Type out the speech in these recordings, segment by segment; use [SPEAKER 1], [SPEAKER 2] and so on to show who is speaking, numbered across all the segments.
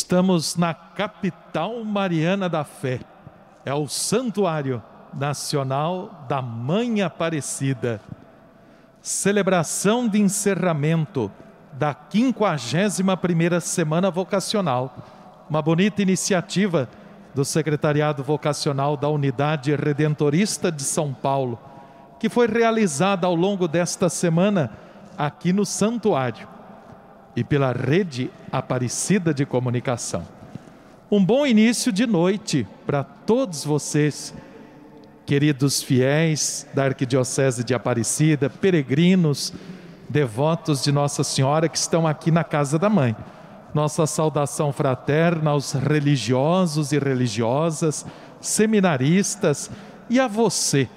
[SPEAKER 1] Estamos na capital mariana da fé. É o Santuário Nacional da Mãe Aparecida. Celebração de encerramento da 51ª Semana Vocacional. Uma bonita iniciativa do Secretariado Vocacional da Unidade Redentorista de São Paulo, que foi realizada ao longo desta semana aqui no Santuário e pela Rede Aparecida de Comunicação. Um bom início de noite para todos vocês, queridos fiéis da Arquidiocese de Aparecida, peregrinos, devotos de Nossa Senhora que estão aqui na casa da Mãe. Nossa saudação fraterna aos religiosos e religiosas, seminaristas e a você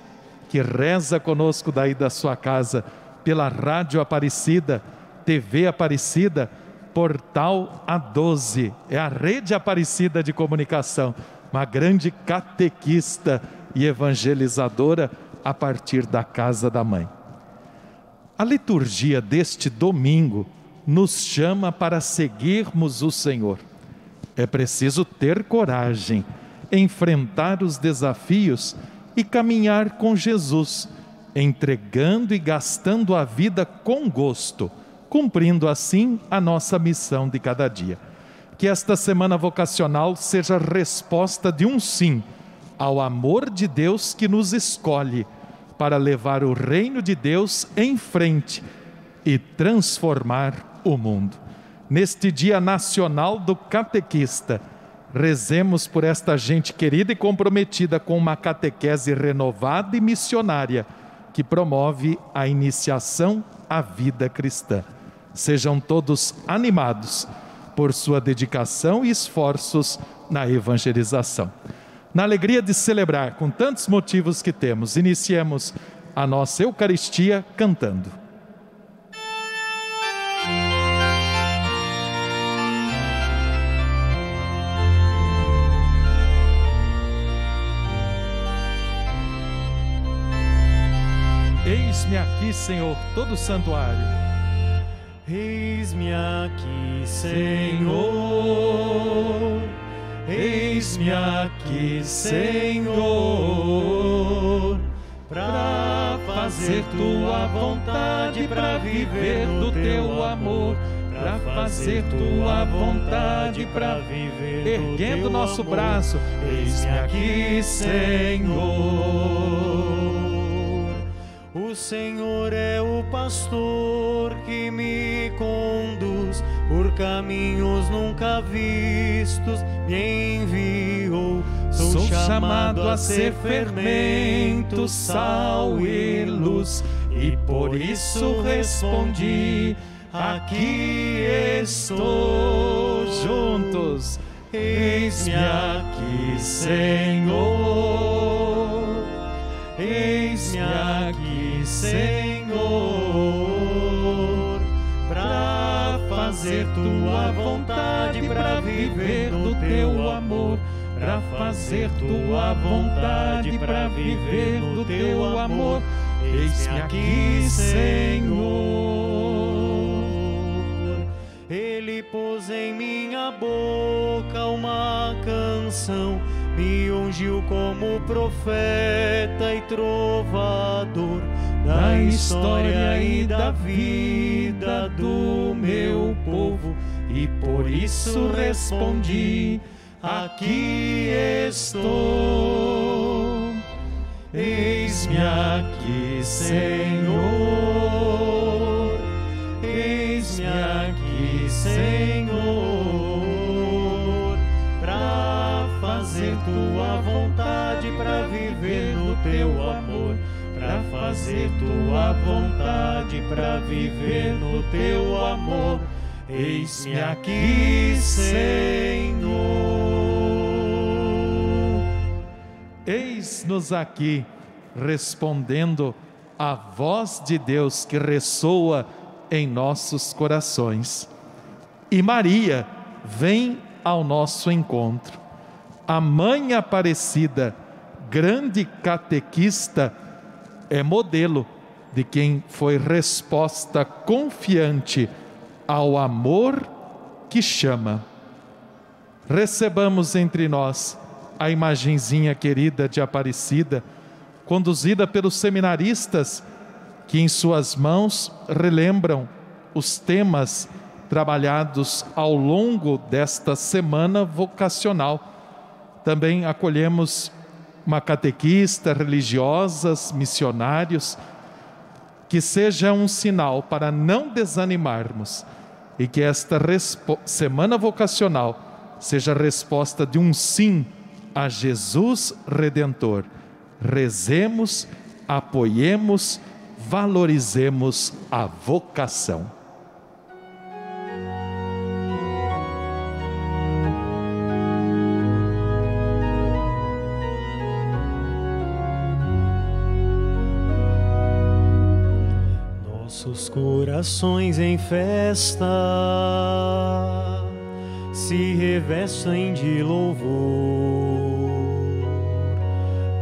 [SPEAKER 1] que reza conosco daí da sua casa pela Rádio Aparecida TV Aparecida, Portal A12, é a rede Aparecida de comunicação, uma grande catequista e evangelizadora a partir da casa da mãe. A liturgia deste domingo nos chama para seguirmos o Senhor. É preciso ter coragem, enfrentar os desafios e caminhar com Jesus, entregando e gastando a vida com gosto cumprindo assim a nossa missão de cada dia. Que esta semana vocacional seja resposta de um sim ao amor de Deus que nos escolhe para levar o reino de Deus em frente e transformar o mundo. Neste Dia Nacional do Catequista, rezemos por esta gente querida e comprometida com uma catequese renovada e missionária que promove a iniciação à vida cristã. Sejam todos animados por sua dedicação e esforços na evangelização. Na alegria de celebrar com tantos motivos que temos, iniciemos a nossa Eucaristia cantando. Eis-me aqui, Senhor, todo santuário
[SPEAKER 2] Eis-me aqui, Senhor. Eis-me aqui, Senhor, para fazer tua vontade, para viver do teu amor, para fazer tua vontade, para viver
[SPEAKER 1] erguendo nosso braço.
[SPEAKER 2] Eis-me aqui, Senhor. O Senhor é o pastor que me conduz por caminhos nunca vistos, me enviou.
[SPEAKER 1] Sou chamado a ser fermento, sal e luz, e por isso respondi: Aqui estou juntos.
[SPEAKER 2] Eis-me aqui, Senhor. Eis-me aqui, Senhor, para fazer tua vontade, para viver no teu amor, para fazer tua vontade, para viver no teu amor. Eis-me aqui, Senhor. Ele pôs em minha boca uma canção me ungiu como profeta e trovador da história e da vida do meu povo, e por isso respondi: Aqui estou. Eis-me aqui, Senhor. Eis-me aqui, Senhor, para fazer tua vontade, para viver no teu amor, para fazer tua vontade, para viver no teu amor. Eis-me aqui, Senhor.
[SPEAKER 1] Eis-nos aqui, respondendo à voz de Deus que ressoa em nossos corações. E Maria vem ao nosso encontro. A Mãe Aparecida, grande catequista, é modelo de quem foi resposta confiante ao amor que chama. recebamos entre nós a imagenzinha querida de Aparecida, conduzida pelos seminaristas que em suas mãos relembram os temas trabalhados ao longo desta semana vocacional. Também acolhemos uma catequista, religiosas, missionários, que seja um sinal para não desanimarmos e que esta semana vocacional seja a resposta de um sim a Jesus Redentor. Rezemos, apoiemos, valorizemos a vocação.
[SPEAKER 2] Corações em festa se revestem de louvor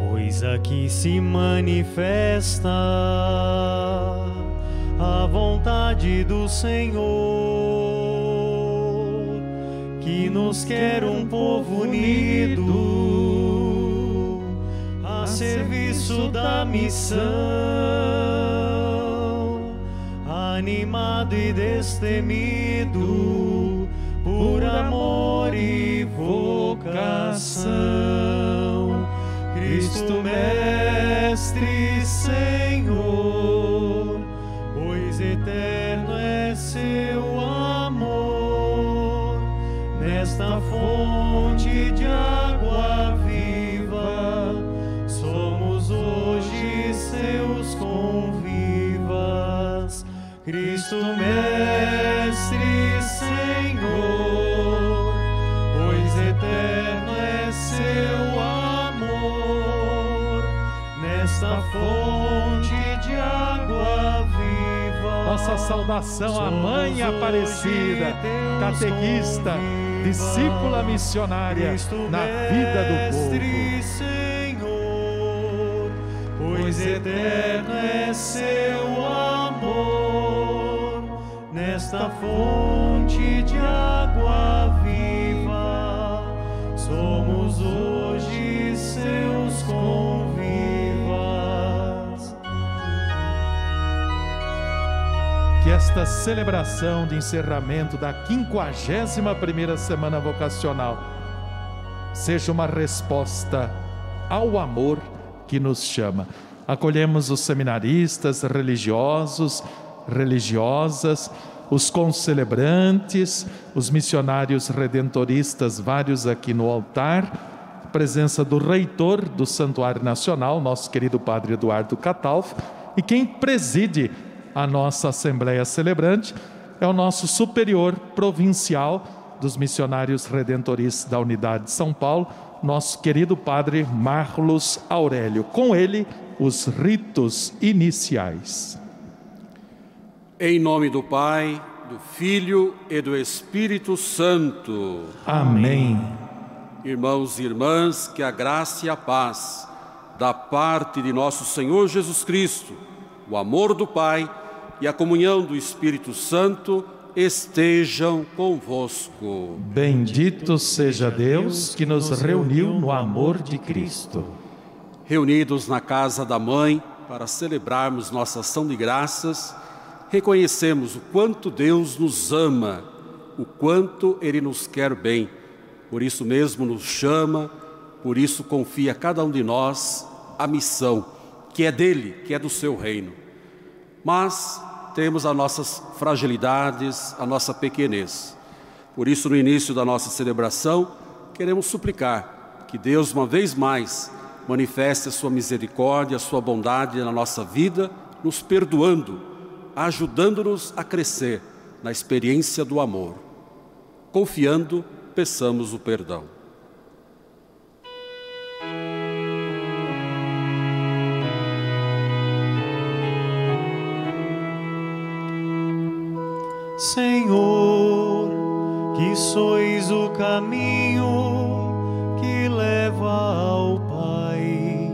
[SPEAKER 2] Pois aqui se manifesta a vontade do Senhor, que nos quer um povo unido a serviço da missão, animado e destemido por amor e vocação. Cristo Mestre Senhor, pois eterno é Cristo Mestre Senhor, pois eterno é seu amor nesta fonte de água viva.
[SPEAKER 1] Nossa saudação à Mãe Aparecida, catequista, discípula missionária na vida do povo.
[SPEAKER 2] Senhor, pois eterno é seu amor, nesta fonte de água viva, somos hoje seus convidados.
[SPEAKER 1] que esta celebração de encerramento da 51ª semana vocacional seja uma resposta ao amor que nos chama. Acolhemos os seminaristas, religiosos, religiosas, os concelebrantes, os missionários redentoristas, vários aqui no altar, presença do reitor do Santuário Nacional, nosso querido Padre Eduardo Catalfo, e quem preside a nossa Assembleia Celebrante, é o nosso superior provincial dos missionários redentoristas da Unidade de São Paulo, nosso querido Padre Marlos Aurélio. Com ele, os ritos iniciais.
[SPEAKER 3] Em nome do Pai, do Filho e do Espírito Santo.
[SPEAKER 1] Amém.
[SPEAKER 3] Irmãos e irmãs, que a graça e a paz da parte de nosso Senhor Jesus Cristo, o amor do Pai e a comunhão do Espírito Santo estejam convosco.
[SPEAKER 1] Bendito seja Deus que nos reuniu no amor de Cristo.
[SPEAKER 3] Reunidos na casa da Mãe para celebrarmos nossa ação de graças, reconhecemos o quanto Deus nos ama, o quanto Ele nos quer bem. Por isso mesmo nos chama, por isso confia a cada um de nós a missão que é dele, que é do seu reino. Mas temos as nossas fragilidades, a nossa pequenez. Por isso, no início da nossa celebração, queremos suplicar que Deus, uma vez mais, manifeste a sua misericórdia, a sua bondade na nossa vida, nos perdoando, ajudando-nos a crescer na experiência do amor. Confiando, peçamos o perdão.
[SPEAKER 2] Senhor, que sois o caminho que leva ao Pai,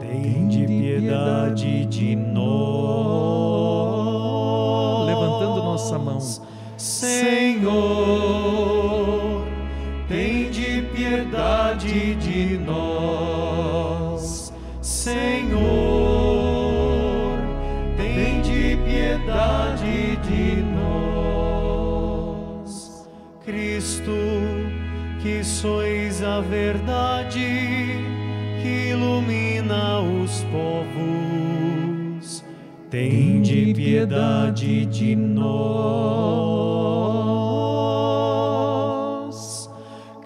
[SPEAKER 2] tende piedade de nós.
[SPEAKER 1] Nossa mão,
[SPEAKER 2] Senhor, de piedade de nós, Senhor, de piedade de nós, Cristo, que sois a verdade que ilumina os povos, de piedade de nós.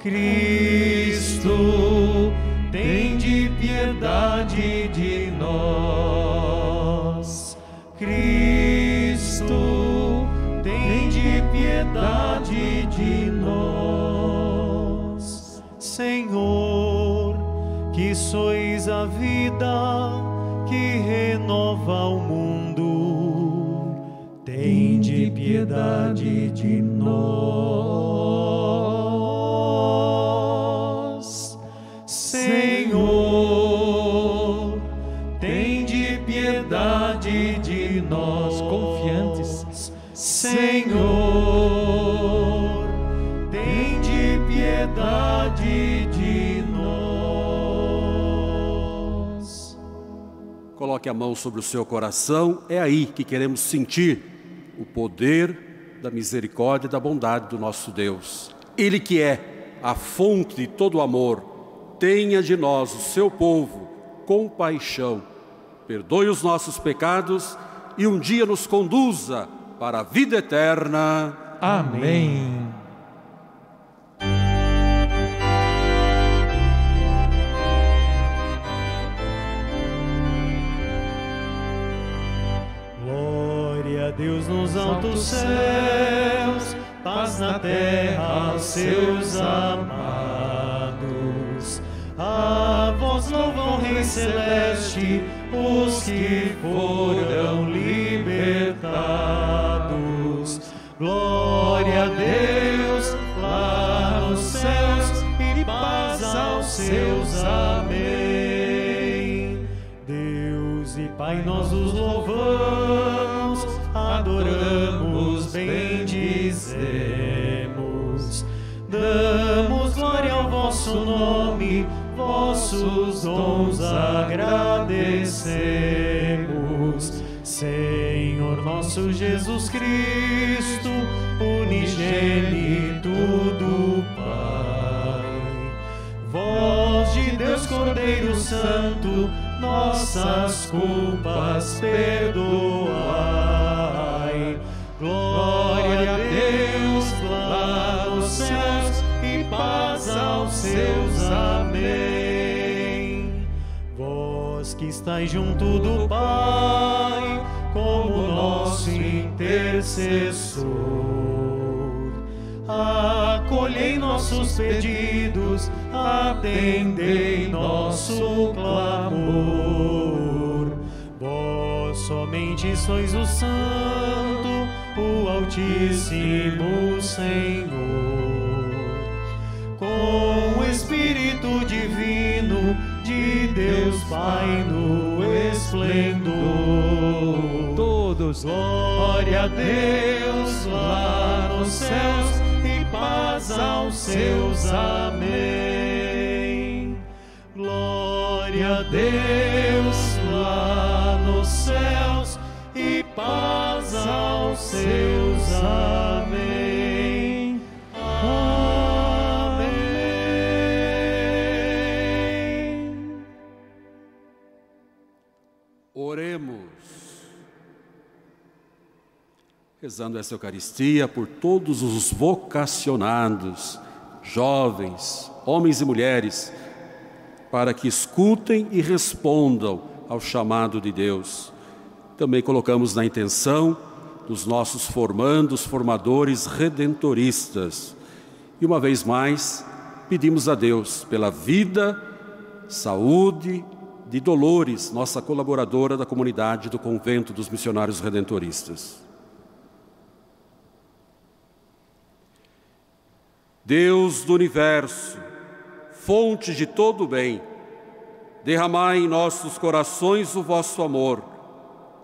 [SPEAKER 2] Cristo, piedade de nós. Senhor, tem de piedade de nós,
[SPEAKER 1] confiantes.
[SPEAKER 2] Senhor, tem de piedade de nós.
[SPEAKER 3] Coloque a mão sobre o seu coração, é aí que queremos sentir o poder da misericórdia e da bondade do nosso Deus. Ele que é a fonte de todo amor, tenha de nós, o seu povo, compaixão, perdoe os nossos pecados e um dia nos conduza para a vida eterna.
[SPEAKER 1] Amém.
[SPEAKER 2] Altos céus, paz na terra aos seus amados. A vós louvam, Rei Celeste, os que foram libertados. Glória a Deus lá nos céus e paz aos seus. Amém. Deus e Pai, nós os Damos glória ao vosso nome vossos dons agradecemos. Senhor nosso Jesus Cristo, unigênito do Pai. Voz de Deus Cordeiro Santo, nossas culpas perdoai. Aos seus amém. Vós que estáis junto do Pai, como nosso intercessor, acolhei nossos pedidos, atendei nosso clamor. Vós somente sois o Santo, o Altíssimo Senhor com Divino de Deus Pai no esplendor.
[SPEAKER 1] Todos,
[SPEAKER 2] glória a Deus lá nos céus e paz aos seus. Amém. Glória a Deus lá nos céus e paz aos seus. Amém.
[SPEAKER 3] Rezando essa Eucaristia por todos os vocacionados, jovens, homens e mulheres, para que escutem e respondam ao chamado de Deus. Também colocamos na intenção dos nossos formandos, formadores redentoristas. E uma vez mais, pedimos a Deus pela vida, saúde de Dolores, nossa colaboradora da comunidade do Convento dos Missionários Redentoristas. Deus do universo, fonte de todo o bem, derramai em nossos corações o vosso amor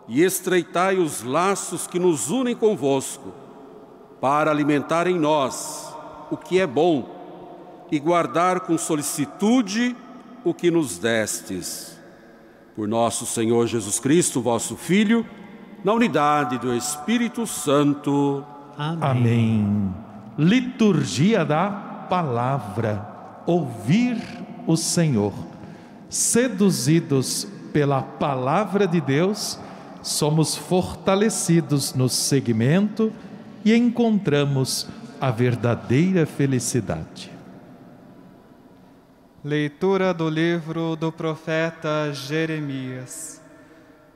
[SPEAKER 3] e estreitai os laços que nos unem convosco, para alimentar em nós o que é bom e guardar com solicitude o que nos destes. Por nosso Senhor Jesus Cristo, vosso Filho, na unidade do Espírito Santo.
[SPEAKER 1] Amém. Amém. Liturgia da Palavra. Ouvir o Senhor. Seduzidos pela Palavra de Deus, somos fortalecidos no segmento e encontramos a verdadeira felicidade.
[SPEAKER 4] Leitura do livro do profeta Jeremias.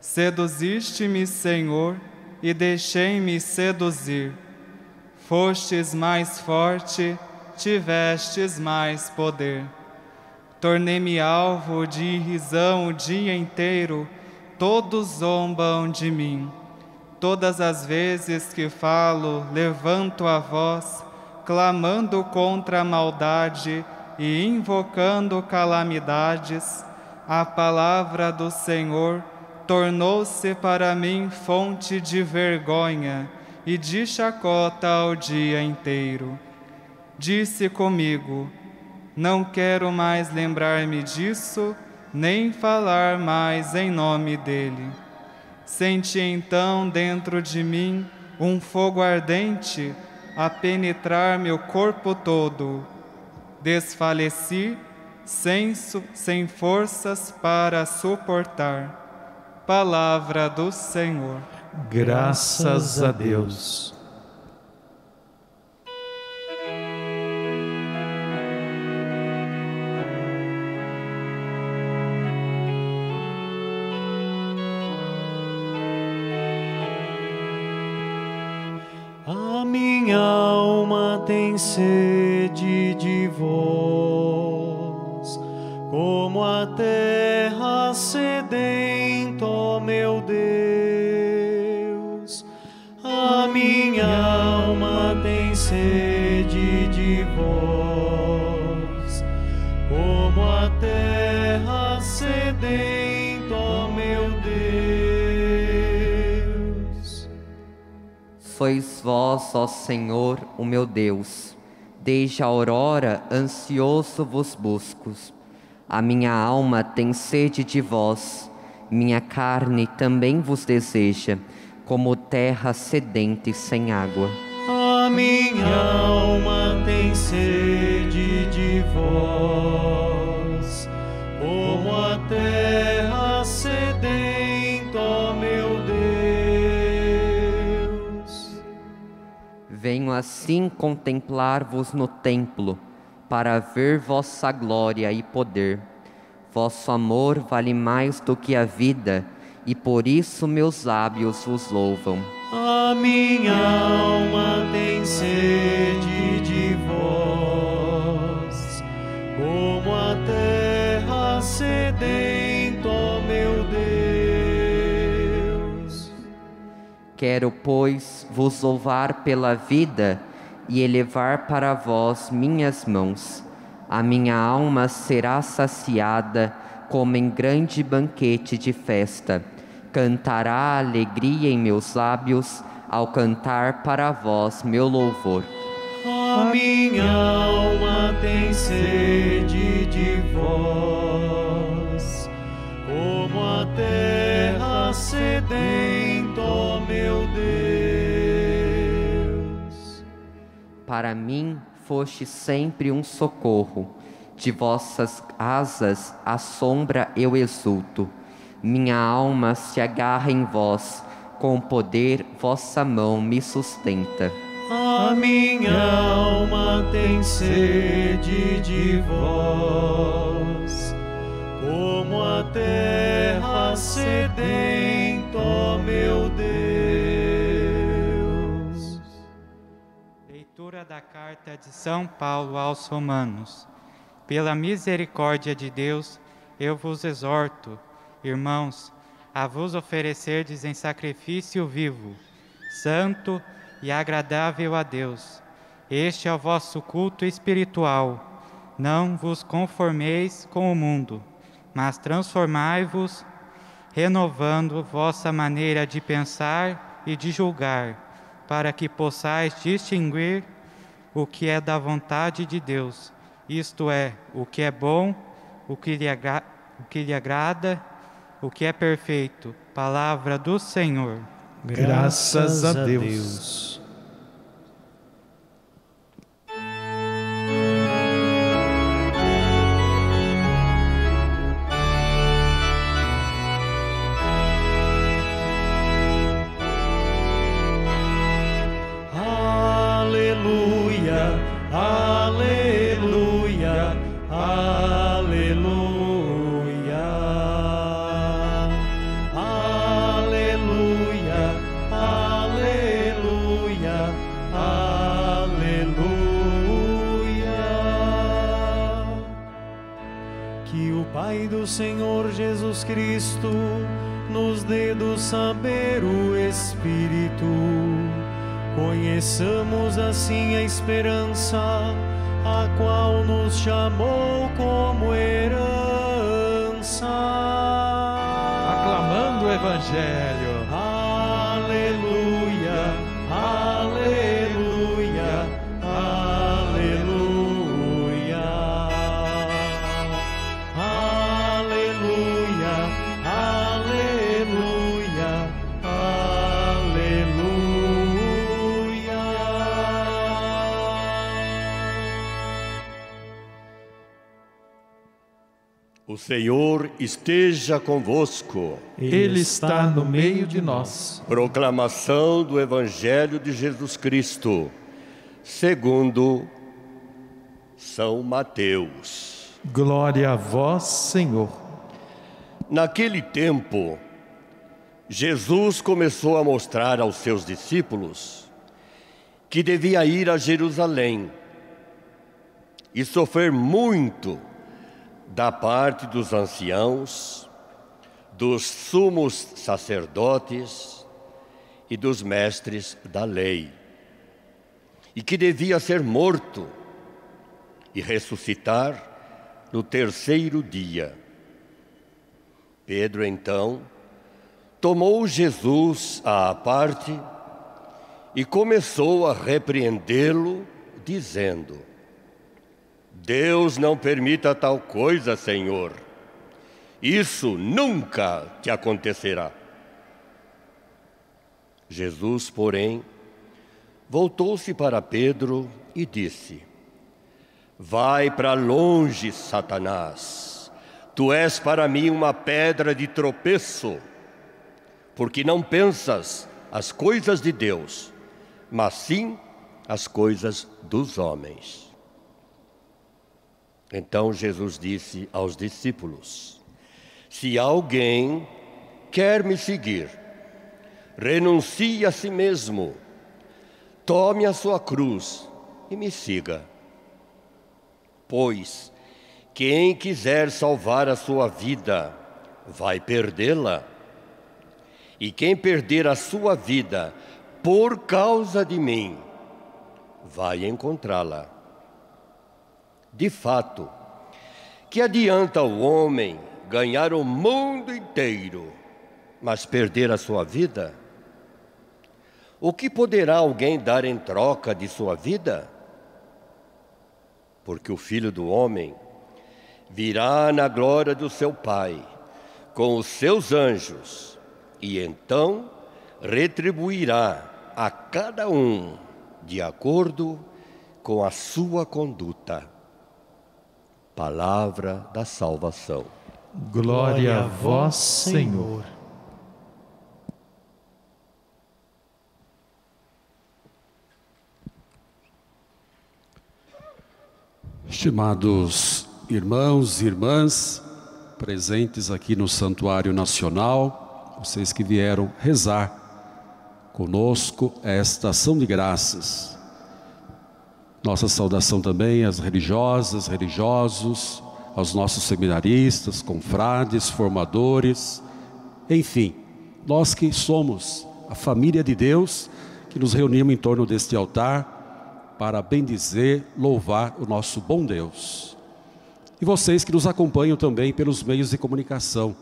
[SPEAKER 4] Seduziste-me, Senhor, e deixei-me seduzir. Fostes mais forte, tivestes mais poder. Tornei-me alvo de risão o dia inteiro, todos zombam de mim. Todas as vezes que falo, levanto a voz, clamando contra a maldade e invocando calamidades, a palavra do Senhor tornou-se para mim fonte de vergonha e de chacota o dia inteiro. Disse comigo: Não quero mais lembrar-me disso, nem falar mais em nome dele. Senti então dentro de mim um fogo ardente a penetrar meu corpo todo. Desfaleci, sem, sem forças para suportar. Palavra do Senhor.
[SPEAKER 1] Graças a Deus.
[SPEAKER 2] tem sede de vós, como a terra sedenta, ó meu Deus. Minha alma tem sede de vós, como a terra sedenta, ó meu Deus.
[SPEAKER 5] Sois vós, ó Senhor, o meu Deus. Desde a aurora ansioso vos busco. A minha alma tem sede de vós, minha carne também vos deseja, como terra sedente sem água.
[SPEAKER 2] A minha alma tem sede de vós, como a terra sedenta, ó meu
[SPEAKER 5] Venho assim contemplar-vos no templo, para ver vossa glória e poder. Vosso amor vale mais do que a vida, e por isso meus lábios vos louvam.
[SPEAKER 2] A minha alma tem sede de vós, como a terra sedenta, ó meu Deus.
[SPEAKER 5] Quero, pois, vos louvar pela vida e elevar para vós minhas mãos. A minha alma será saciada como em grande banquete de festa. Cantará alegria em meus lábios ao cantar para vós meu louvor.
[SPEAKER 2] A minha alma tem sede de vós, como a terra sedenta, ó meu Deus.
[SPEAKER 5] Para mim foste sempre um socorro, de vossas asas a sombra eu exulto. Minha alma se agarra em vós, com poder vossa mão me sustenta.
[SPEAKER 2] A minha alma tem sede de vós, como a terra sedenta, ó meu Deus.
[SPEAKER 4] Leitura da carta de São Paulo aos Romanos. Pela misericórdia de Deus, eu vos exorto, irmãos, a vos oferecerdes em sacrifício vivo, santo e agradável a Deus. Este é o vosso culto espiritual. Não vos conformeis com o mundo, mas transformai-vos, renovando vossa maneira de pensar e de julgar, para que possais distinguir o que é da vontade de Deus,
[SPEAKER 6] isto é, o que é bom, o que lhe, agra o que lhe agrada, o que é perfeito. Palavra do Senhor.
[SPEAKER 2] Graças a Deus.
[SPEAKER 7] Senhor esteja convosco.
[SPEAKER 2] Ele está no meio de nós.
[SPEAKER 7] Proclamação do Evangelho de Jesus Cristo, segundo São Mateus.
[SPEAKER 2] Glória a vós, Senhor.
[SPEAKER 7] Naquele tempo, Jesus começou a mostrar aos seus discípulos que devia ir a Jerusalém e sofrer muito da parte dos anciãos, dos sumos sacerdotes e dos mestres da lei, e que devia ser morto e ressuscitar no terceiro dia. Pedro então tomou Jesus à parte e começou a repreendê-lo, dizendo: Deus não permita tal coisa, Senhor. Isso nunca te acontecerá. Jesus, porém, voltou-se para Pedro e disse: Vai para longe, Satanás. Tu és para mim uma pedra de tropeço, porque não pensas as coisas de Deus, mas sim as coisas dos homens. Então Jesus disse aos discípulos: Se alguém quer me seguir, renuncie a si mesmo, tome a sua cruz e me siga. Pois quem quiser salvar a sua vida, vai perdê-la. E quem perder a sua vida por causa de mim, vai encontrá-la. De fato, que adianta o homem ganhar o mundo inteiro, mas perder a sua vida? O que poderá alguém dar em troca de sua vida? Porque o filho do homem virá na glória do seu Pai com os seus anjos e então retribuirá a cada um de acordo com a sua conduta palavra da salvação.
[SPEAKER 2] Glória a vós, Senhor.
[SPEAKER 3] Estimados irmãos e irmãs presentes aqui no Santuário Nacional, vocês que vieram rezar conosco esta ação de graças nossa saudação também às religiosas, religiosos, aos nossos seminaristas, confrades, formadores, enfim, nós que somos a família de Deus, que nos reunimos em torno deste altar para bendizer, louvar o nosso bom Deus. E vocês que nos acompanham também pelos meios de comunicação,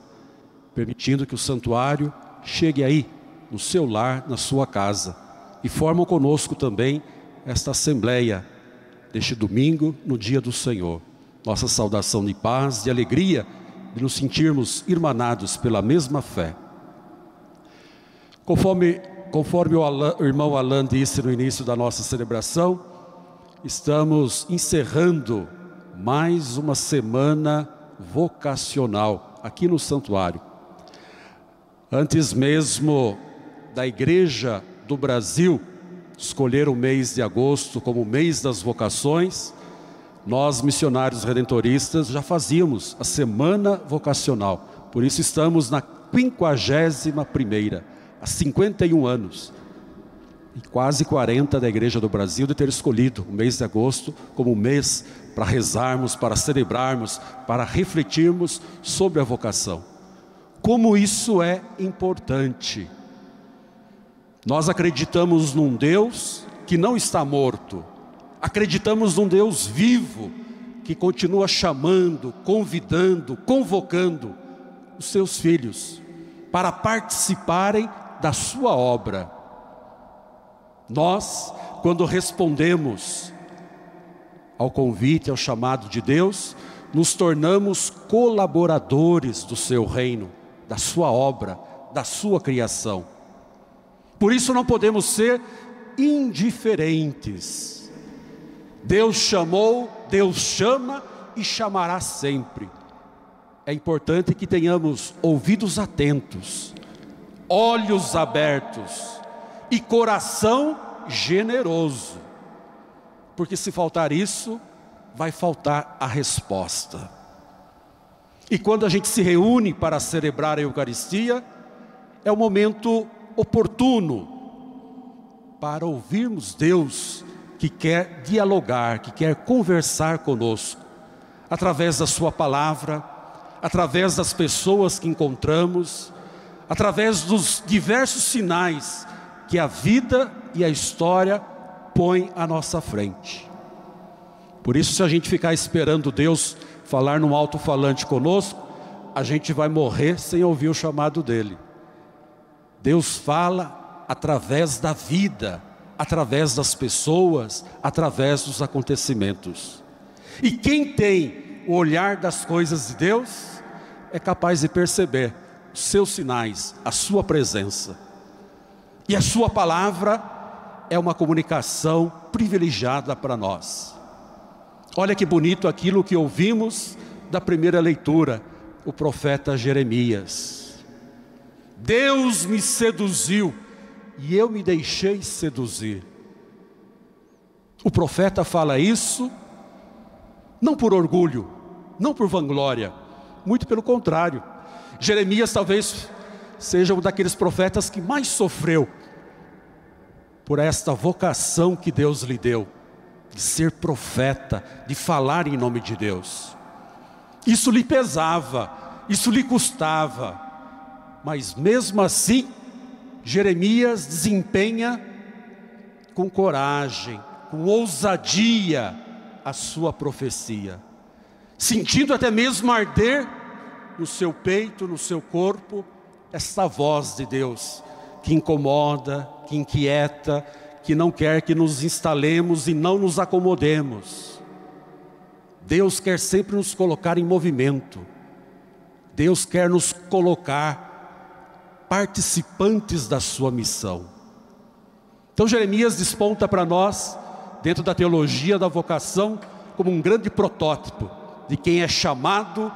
[SPEAKER 3] permitindo que o santuário chegue aí, no seu lar, na sua casa, e formam conosco também esta assembleia deste domingo, no dia do Senhor. Nossa saudação de paz, de alegria, de nos sentirmos irmanados pela mesma fé. Conforme, conforme o, Alan, o irmão Alain disse no início da nossa celebração, estamos encerrando mais uma semana vocacional aqui no santuário. Antes mesmo da Igreja do Brasil escolher o mês de agosto como o mês das vocações, nós, missionários redentoristas, já fazíamos a semana vocacional. Por isso estamos na 51 primeira, há 51 anos, e quase 40 da Igreja do Brasil de ter escolhido o mês de agosto como mês para rezarmos, para celebrarmos, para refletirmos sobre a vocação. Como isso é importante. Nós acreditamos num Deus que não está morto, acreditamos num Deus vivo, que continua chamando, convidando, convocando os seus filhos para participarem da sua obra. Nós, quando respondemos ao convite, ao chamado de Deus, nos tornamos colaboradores do seu reino, da sua obra, da sua criação. Por isso não podemos ser indiferentes. Deus chamou, Deus chama e chamará sempre. É importante que tenhamos ouvidos atentos, olhos abertos e coração generoso porque se faltar isso, vai faltar a resposta. E quando a gente se reúne para celebrar a Eucaristia, é o momento oportuno para ouvirmos Deus que quer dialogar, que quer conversar conosco, através da Sua palavra, através das pessoas que encontramos, através dos diversos sinais que a vida e a história põe à nossa frente. Por isso, se a gente ficar esperando Deus falar num alto-falante conosco, a gente vai morrer sem ouvir o chamado dele. Deus fala através da vida, através das pessoas, através dos acontecimentos. E quem tem o olhar das coisas de Deus é capaz de perceber os seus sinais, a sua presença. E a sua palavra é uma comunicação privilegiada para nós. Olha que bonito aquilo que ouvimos da primeira leitura, o profeta Jeremias. Deus me seduziu e eu me deixei seduzir. O profeta fala isso não por orgulho, não por vanglória, muito pelo contrário. Jeremias talvez seja um daqueles profetas que mais sofreu por esta vocação que Deus lhe deu, de ser profeta, de falar em nome de Deus. Isso lhe pesava, isso lhe custava, mas mesmo assim, Jeremias desempenha com coragem, com ousadia a sua profecia, sentindo até mesmo arder no seu peito, no seu corpo, esta voz de Deus que incomoda, que inquieta, que não quer que nos instalemos e não nos acomodemos. Deus quer sempre nos colocar em movimento. Deus quer nos colocar participantes da sua missão. Então Jeremias desponta para nós, dentro da teologia da vocação, como um grande protótipo de quem é chamado,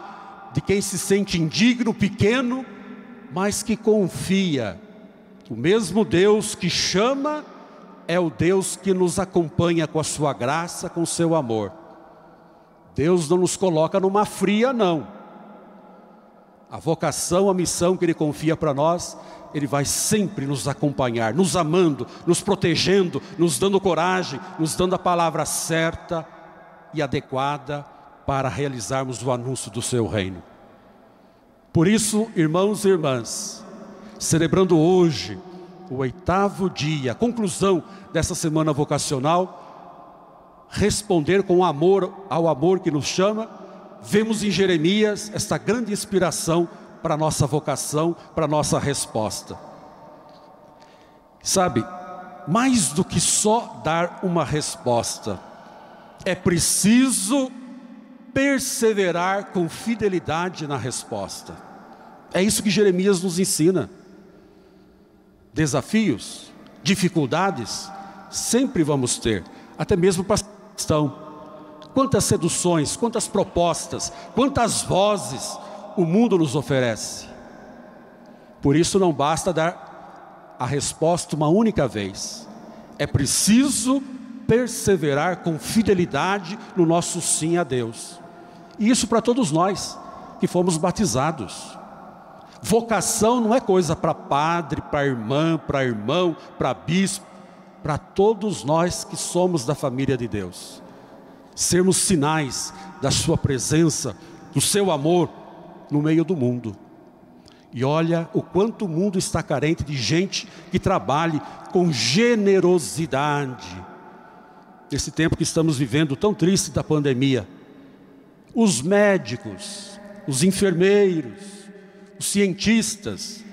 [SPEAKER 3] de quem se sente indigno, pequeno, mas que confia o mesmo Deus que chama é o Deus que nos acompanha com a sua graça, com o seu amor. Deus não nos coloca numa fria, não. A vocação, a missão que Ele confia para nós, Ele vai sempre nos acompanhar, nos amando, nos protegendo, nos dando coragem, nos dando a palavra certa e adequada para realizarmos o anúncio do Seu reino. Por isso, irmãos e irmãs, celebrando hoje o oitavo dia, conclusão dessa semana vocacional, responder com amor ao amor que nos chama, vemos em Jeremias esta grande inspiração para a nossa vocação, para a nossa resposta. Sabe, mais do que só dar uma resposta, é preciso perseverar com fidelidade na resposta. É isso que Jeremias nos ensina. Desafios, dificuldades, sempre vamos ter, até mesmo para cristão. Quantas seduções, quantas propostas, quantas vozes o mundo nos oferece. Por isso não basta dar a resposta uma única vez. É preciso perseverar com fidelidade no nosso sim a Deus. E isso para todos nós que fomos batizados. Vocação não é coisa para padre, para irmã, para irmão, para bispo, para todos nós que somos da família de Deus. Sermos sinais da Sua presença, do Seu amor no meio do mundo. E olha o quanto o mundo está carente de gente que trabalhe com generosidade. Nesse tempo que estamos vivendo tão triste da pandemia, os médicos, os enfermeiros, os cientistas,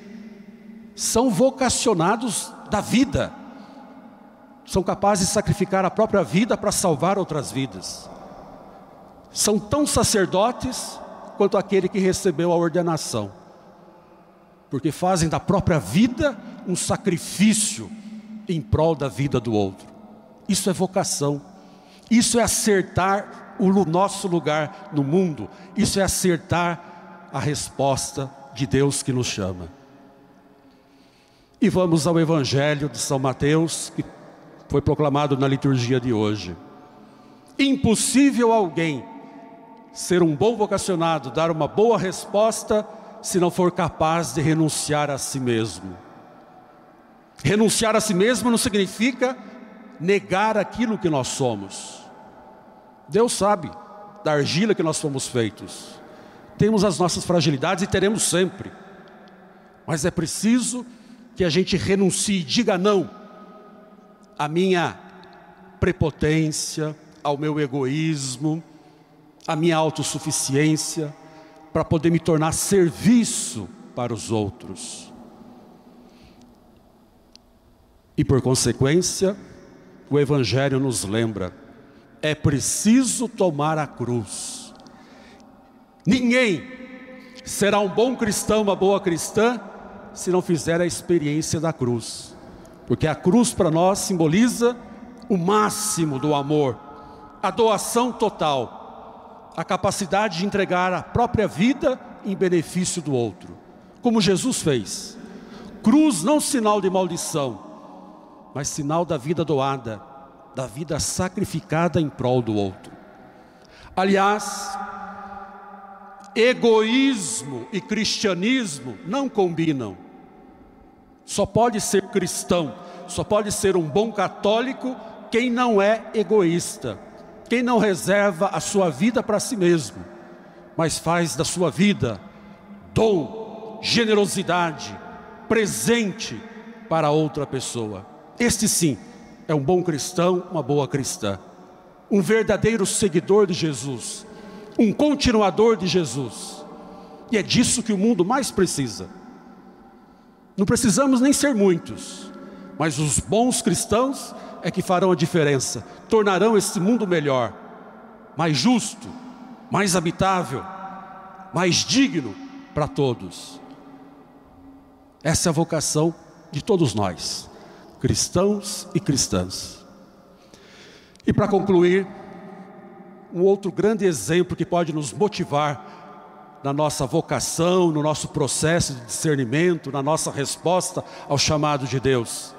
[SPEAKER 3] são vocacionados da vida, são capazes de sacrificar a própria vida para salvar outras vidas. São tão sacerdotes quanto aquele que recebeu a ordenação porque fazem da própria vida um sacrifício em prol da vida do outro. Isso é vocação, isso é acertar o nosso lugar no mundo, isso é acertar a resposta de Deus que nos chama. E vamos ao Evangelho de São Mateus, que foi proclamado na liturgia de hoje. Impossível alguém ser um bom vocacionado, dar uma boa resposta se não for capaz de renunciar a si mesmo. Renunciar a si mesmo não significa negar aquilo que nós somos. Deus sabe da argila que nós fomos feitos. Temos as nossas fragilidades e teremos sempre. Mas é preciso que a gente renuncie, diga não à minha prepotência, ao meu egoísmo, à minha autossuficiência para poder me tornar serviço para os outros. E por consequência, o Evangelho nos lembra: é preciso tomar a cruz. Ninguém será um bom cristão, uma boa cristã, se não fizer a experiência da cruz, porque a cruz para nós simboliza o máximo do amor, a doação total a capacidade de entregar a própria vida em benefício do outro, como Jesus fez. Cruz não sinal de maldição, mas sinal da vida doada, da vida sacrificada em prol do outro. Aliás, egoísmo e cristianismo não combinam. Só pode ser cristão, só pode ser um bom católico quem não é egoísta quem não reserva a sua vida para si mesmo, mas faz da sua vida dom, generosidade, presente para outra pessoa. Este sim é um bom cristão, uma boa cristã, um verdadeiro seguidor de Jesus, um continuador de Jesus. E é disso que o mundo mais precisa. Não precisamos nem ser muitos, mas os bons cristãos é que farão a diferença, tornarão esse mundo melhor, mais justo, mais habitável, mais digno para todos. Essa é a vocação de todos nós, cristãos e cristãs. E para concluir, um outro grande exemplo que pode nos motivar na nossa vocação, no nosso processo de discernimento, na nossa resposta ao chamado de Deus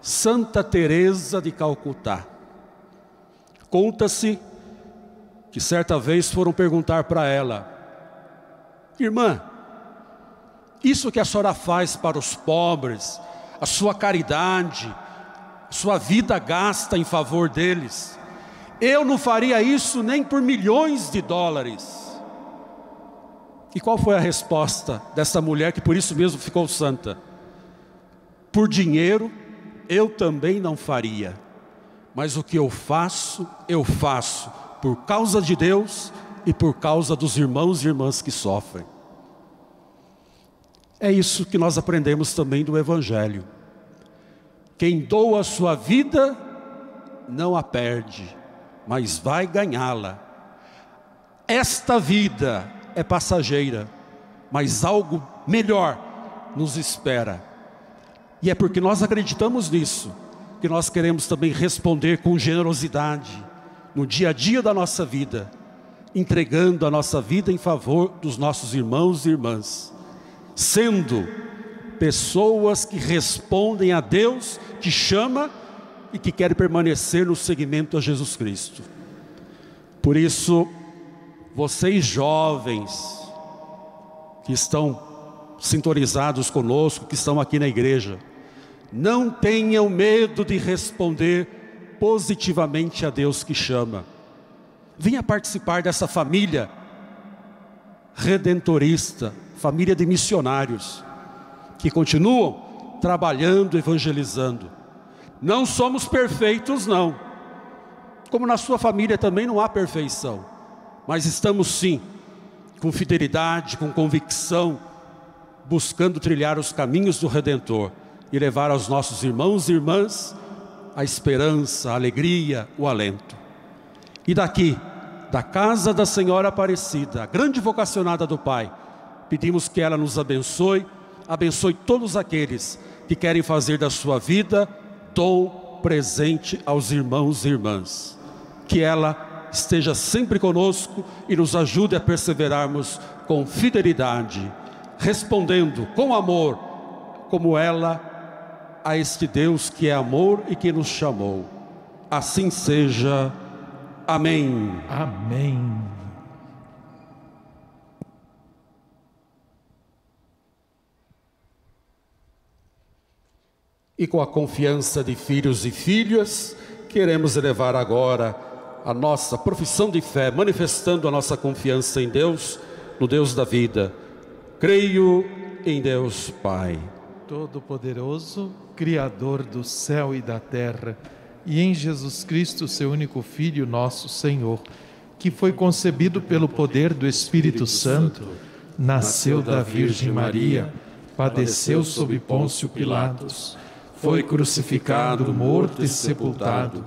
[SPEAKER 3] Santa Teresa de Calcutá. Conta-se que certa vez foram perguntar para ela: Irmã, isso que a senhora faz para os pobres, a sua caridade, sua vida gasta em favor deles, eu não faria isso nem por milhões de dólares. E qual foi a resposta dessa mulher que por isso mesmo ficou santa? Por dinheiro eu também não faria. Mas o que eu faço, eu faço por causa de Deus e por causa dos irmãos e irmãs que sofrem. É isso que nós aprendemos também do Evangelho. Quem doa a sua vida, não a perde, mas vai ganhá-la. Esta vida é passageira, mas algo melhor nos espera. E é porque nós acreditamos nisso que nós queremos também responder com generosidade no dia a dia da nossa vida, entregando a nossa vida em favor dos nossos irmãos e irmãs, sendo pessoas que respondem a Deus que chama e que querem permanecer no seguimento a Jesus Cristo. Por isso, vocês jovens que estão sintonizados conosco, que estão aqui na igreja, não tenham medo de responder positivamente a Deus que chama. Venha participar dessa família redentorista, família de missionários, que continuam trabalhando, evangelizando. Não somos perfeitos, não. Como na sua família também não há perfeição, mas estamos sim, com fidelidade, com convicção, buscando trilhar os caminhos do Redentor e levar aos nossos irmãos e irmãs a esperança, a alegria, o alento. E daqui, da casa da Senhora Aparecida, a grande vocacionada do Pai, pedimos que ela nos abençoe, abençoe todos aqueles que querem fazer da sua vida dom presente aos irmãos e irmãs. Que ela esteja sempre conosco e nos ajude a perseverarmos com fidelidade, respondendo com amor, como ela a este Deus que é amor e que nos chamou. Assim seja. Amém.
[SPEAKER 1] Amém.
[SPEAKER 3] E com a confiança de filhos e filhas, queremos elevar agora a nossa profissão de fé, manifestando a nossa confiança em Deus, no Deus da vida. Creio em Deus Pai.
[SPEAKER 1] Todo-Poderoso, Criador do céu e da terra, e em Jesus Cristo, seu único Filho, nosso Senhor, que foi concebido pelo poder do Espírito Santo, nasceu da Virgem Maria, padeceu sob Pôncio Pilatos, foi crucificado, morto e sepultado,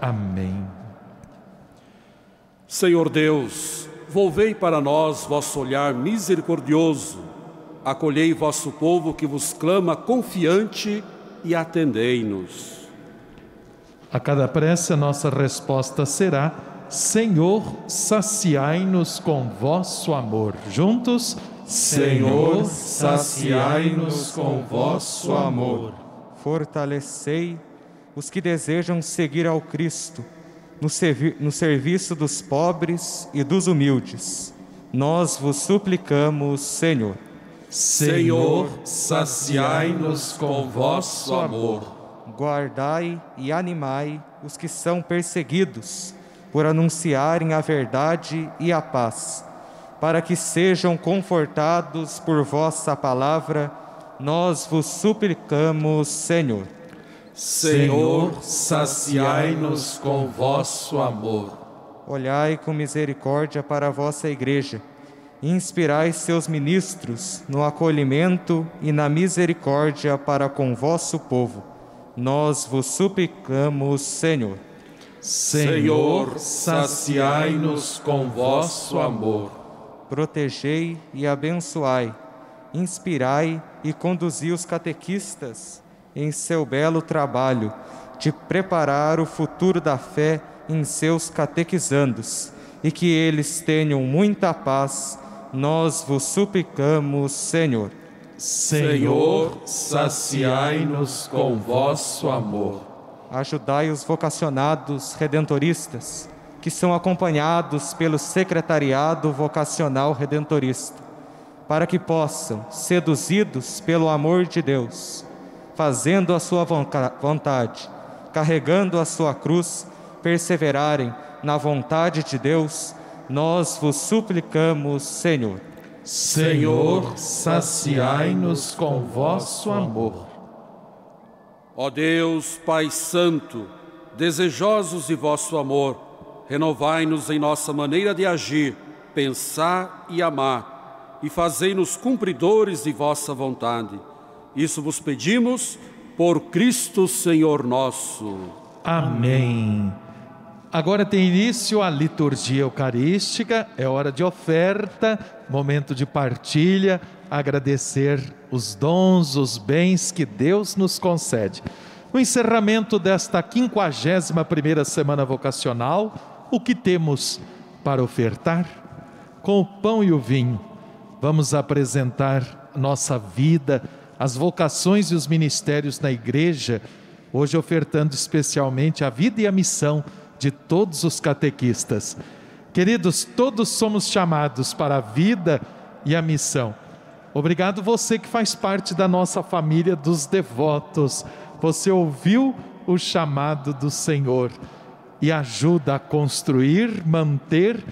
[SPEAKER 1] Amém.
[SPEAKER 3] Senhor Deus, volvei para nós vosso olhar misericordioso, acolhei vosso povo que vos clama confiante e atendei-nos.
[SPEAKER 1] A cada prece, a nossa resposta será: Senhor, saciai-nos com vosso amor. Juntos,
[SPEAKER 2] Senhor, saciai-nos com vosso amor.
[SPEAKER 4] Fortalecei os que desejam seguir ao Cristo no, servi no serviço dos pobres e dos humildes. Nós vos suplicamos, Senhor.
[SPEAKER 2] Senhor, saciai-nos com vosso amor.
[SPEAKER 4] Guardai e animai os que são perseguidos por anunciarem a verdade e a paz, para que sejam confortados por vossa palavra, nós vos suplicamos, Senhor.
[SPEAKER 2] Senhor, saciai-nos com vosso amor.
[SPEAKER 4] Olhai com misericórdia para a vossa igreja inspirai seus ministros no acolhimento e na misericórdia para com vosso povo. Nós vos suplicamos, Senhor.
[SPEAKER 2] Senhor, saciai-nos com vosso amor.
[SPEAKER 4] Protegei e abençoai, inspirai e conduzi os catequistas em seu belo trabalho de preparar o futuro da fé em seus catequizandos, e que eles tenham muita paz nós vos suplicamos, Senhor.
[SPEAKER 2] Senhor, saciai-nos com vosso amor.
[SPEAKER 4] Ajudai os vocacionados redentoristas, que são acompanhados pelo Secretariado Vocacional Redentorista, para que possam, seduzidos pelo amor de Deus, fazendo a sua vontade, carregando a sua cruz, perseverarem
[SPEAKER 8] na vontade de Deus, nós vos suplicamos, Senhor.
[SPEAKER 1] Senhor, saciai-nos com vosso amor.
[SPEAKER 3] Ó Deus, Pai Santo, desejosos de vosso amor, renovai-nos em nossa maneira de agir, pensar e amar, e fazei-nos cumpridores de vossa vontade. Isso vos pedimos por Cristo Senhor nosso.
[SPEAKER 1] Amém. Agora tem início a liturgia eucarística, é hora de oferta, momento de partilha, agradecer os dons, os bens que Deus nos concede. No encerramento desta 51ª semana vocacional, o que temos para ofertar? Com o pão e o vinho, vamos apresentar nossa vida, as vocações e os ministérios na igreja, hoje ofertando especialmente a vida e a missão de todos os catequistas. Queridos, todos somos chamados para a vida e a missão. Obrigado você que faz parte da nossa família dos devotos. Você ouviu o chamado do Senhor e ajuda a construir, manter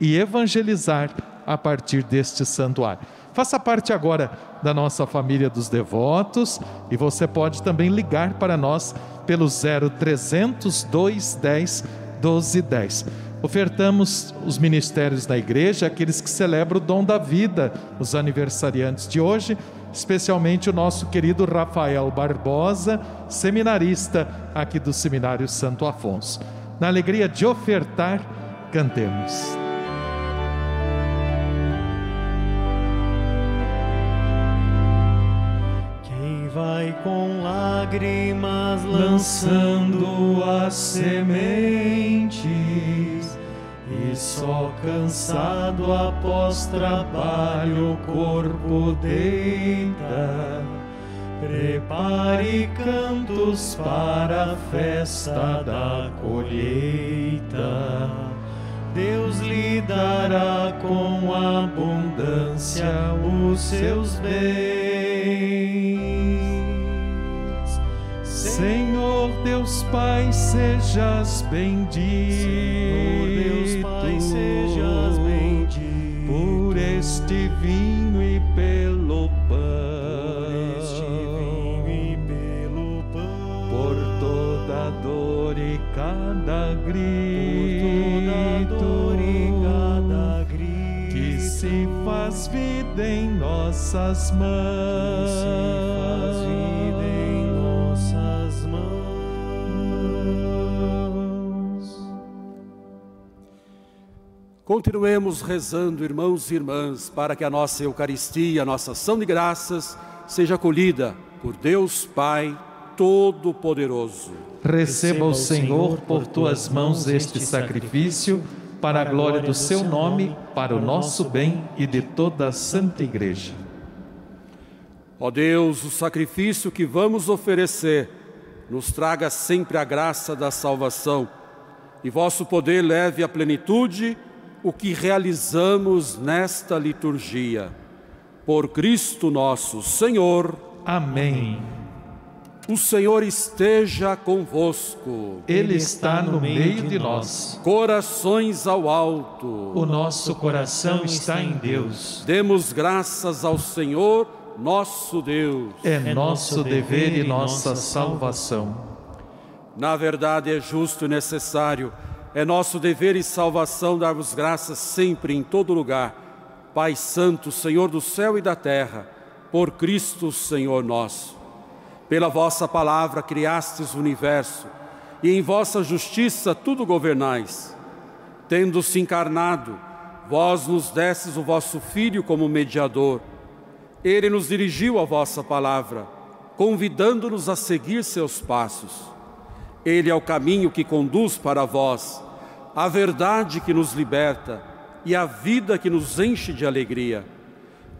[SPEAKER 1] e evangelizar a partir deste santuário. Faça parte agora da nossa família dos devotos e você pode também ligar para nós pelo 0300 210 1210. Ofertamos os ministérios da igreja, aqueles que celebram o dom da vida, os aniversariantes de hoje, especialmente o nosso querido Rafael Barbosa, seminarista aqui do Seminário Santo Afonso. Na alegria de ofertar, cantemos.
[SPEAKER 2] Lágrimas lançando as sementes, e só cansado após trabalho o corpo deita. Prepare cantos para a festa da colheita. Deus lhe dará com abundância os seus bens.
[SPEAKER 1] Deus Pai, sejas bendito.
[SPEAKER 2] Senhor Deus Pai, sejas bendito.
[SPEAKER 1] Por este vinho e pelo pão.
[SPEAKER 2] Por este vinho e pelo pão.
[SPEAKER 1] Por toda dor e cada grito.
[SPEAKER 2] Por toda dor e cada grito.
[SPEAKER 1] Que se faz vida em nossas mãos.
[SPEAKER 3] Continuemos rezando, irmãos e irmãs, para que a nossa Eucaristia, a nossa ação de graças, seja acolhida por Deus Pai Todo-Poderoso.
[SPEAKER 1] Receba o Senhor por tuas mãos este sacrifício, para a glória do seu nome, para o nosso bem e de toda a Santa Igreja.
[SPEAKER 3] Ó Deus, o sacrifício que vamos oferecer nos traga sempre a graça da salvação e vosso poder leve à plenitude o que realizamos nesta liturgia. Por Cristo nosso Senhor.
[SPEAKER 1] Amém.
[SPEAKER 3] O Senhor esteja convosco.
[SPEAKER 1] Ele está no meio de nós.
[SPEAKER 3] Corações ao alto.
[SPEAKER 1] O nosso coração está em Deus.
[SPEAKER 3] Demos graças ao Senhor, nosso Deus.
[SPEAKER 1] É nosso dever e nossa salvação.
[SPEAKER 3] Na verdade, é justo e necessário, é nosso dever e salvação darmos graças sempre em todo lugar. Pai Santo, Senhor do céu e da terra, por Cristo, Senhor nosso. Pela vossa palavra criastes o universo, e em vossa justiça tudo governais. Tendo-se encarnado, vós nos destes o vosso Filho como mediador. Ele nos dirigiu a vossa palavra, convidando-nos a seguir seus passos. Ele é o caminho que conduz para vós, a verdade que nos liberta e a vida que nos enche de alegria.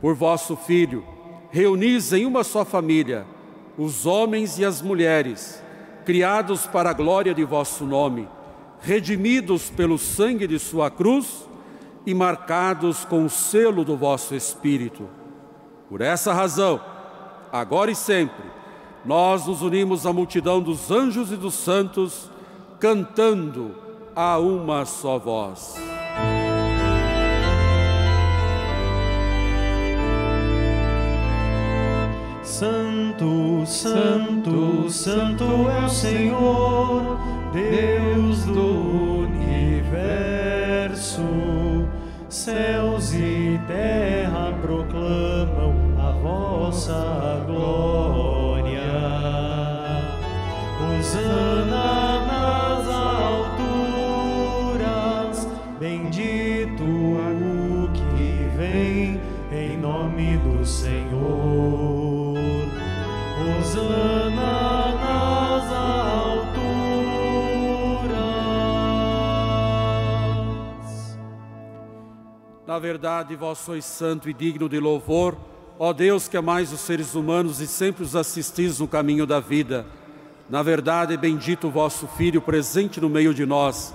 [SPEAKER 3] Por vosso Filho, reunis em uma só família os homens e as mulheres, criados para a glória de vosso nome, redimidos pelo sangue de sua cruz e marcados com o selo do vosso Espírito. Por essa razão, agora e sempre, nós nos unimos à multidão dos anjos e dos santos, cantando a uma só voz.
[SPEAKER 2] Santo, Santo, Santo é o Senhor, Deus do universo. Céus e terra proclamam a vossa glória. Hosana nas alturas, bendito o que vem em nome do Senhor. Hosana nas alturas.
[SPEAKER 3] Na verdade, vós sois santo e digno de louvor, ó Deus que amais os seres humanos e sempre os assistis no caminho da vida. Na verdade, bendito o vosso Filho presente no meio de nós,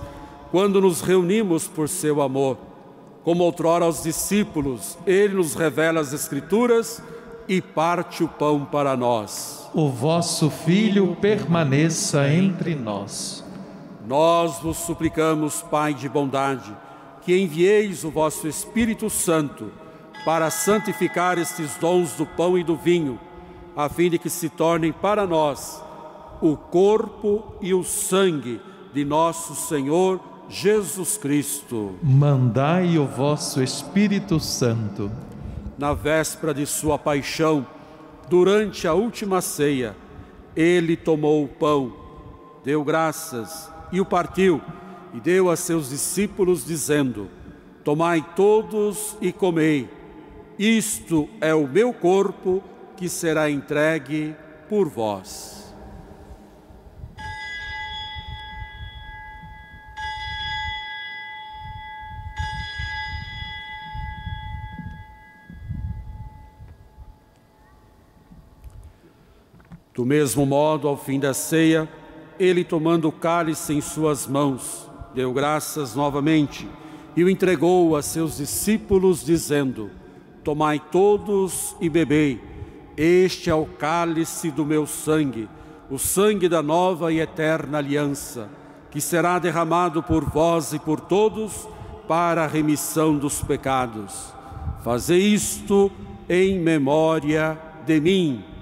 [SPEAKER 3] quando nos reunimos por seu amor. Como outrora aos discípulos, ele nos revela as Escrituras e parte o pão para nós.
[SPEAKER 1] O vosso Filho permaneça entre nós.
[SPEAKER 3] Nós vos suplicamos, Pai de bondade, que envieis o vosso Espírito Santo para santificar estes dons do pão e do vinho, a fim de que se tornem para nós o corpo e o sangue de nosso Senhor Jesus Cristo.
[SPEAKER 1] Mandai o vosso Espírito Santo.
[SPEAKER 3] Na véspera de sua paixão, durante a última ceia, ele tomou o pão, deu graças e o partiu, e deu a seus discípulos, dizendo: Tomai todos e comei, isto é o meu corpo que será entregue por vós. Do mesmo modo, ao fim da ceia, ele, tomando o cálice em suas mãos, deu graças novamente e o entregou a seus discípulos, dizendo: Tomai todos e bebei, este é o cálice do meu sangue, o sangue da nova e eterna aliança, que será derramado por vós e por todos para a remissão dos pecados. Fazei isto em memória de mim.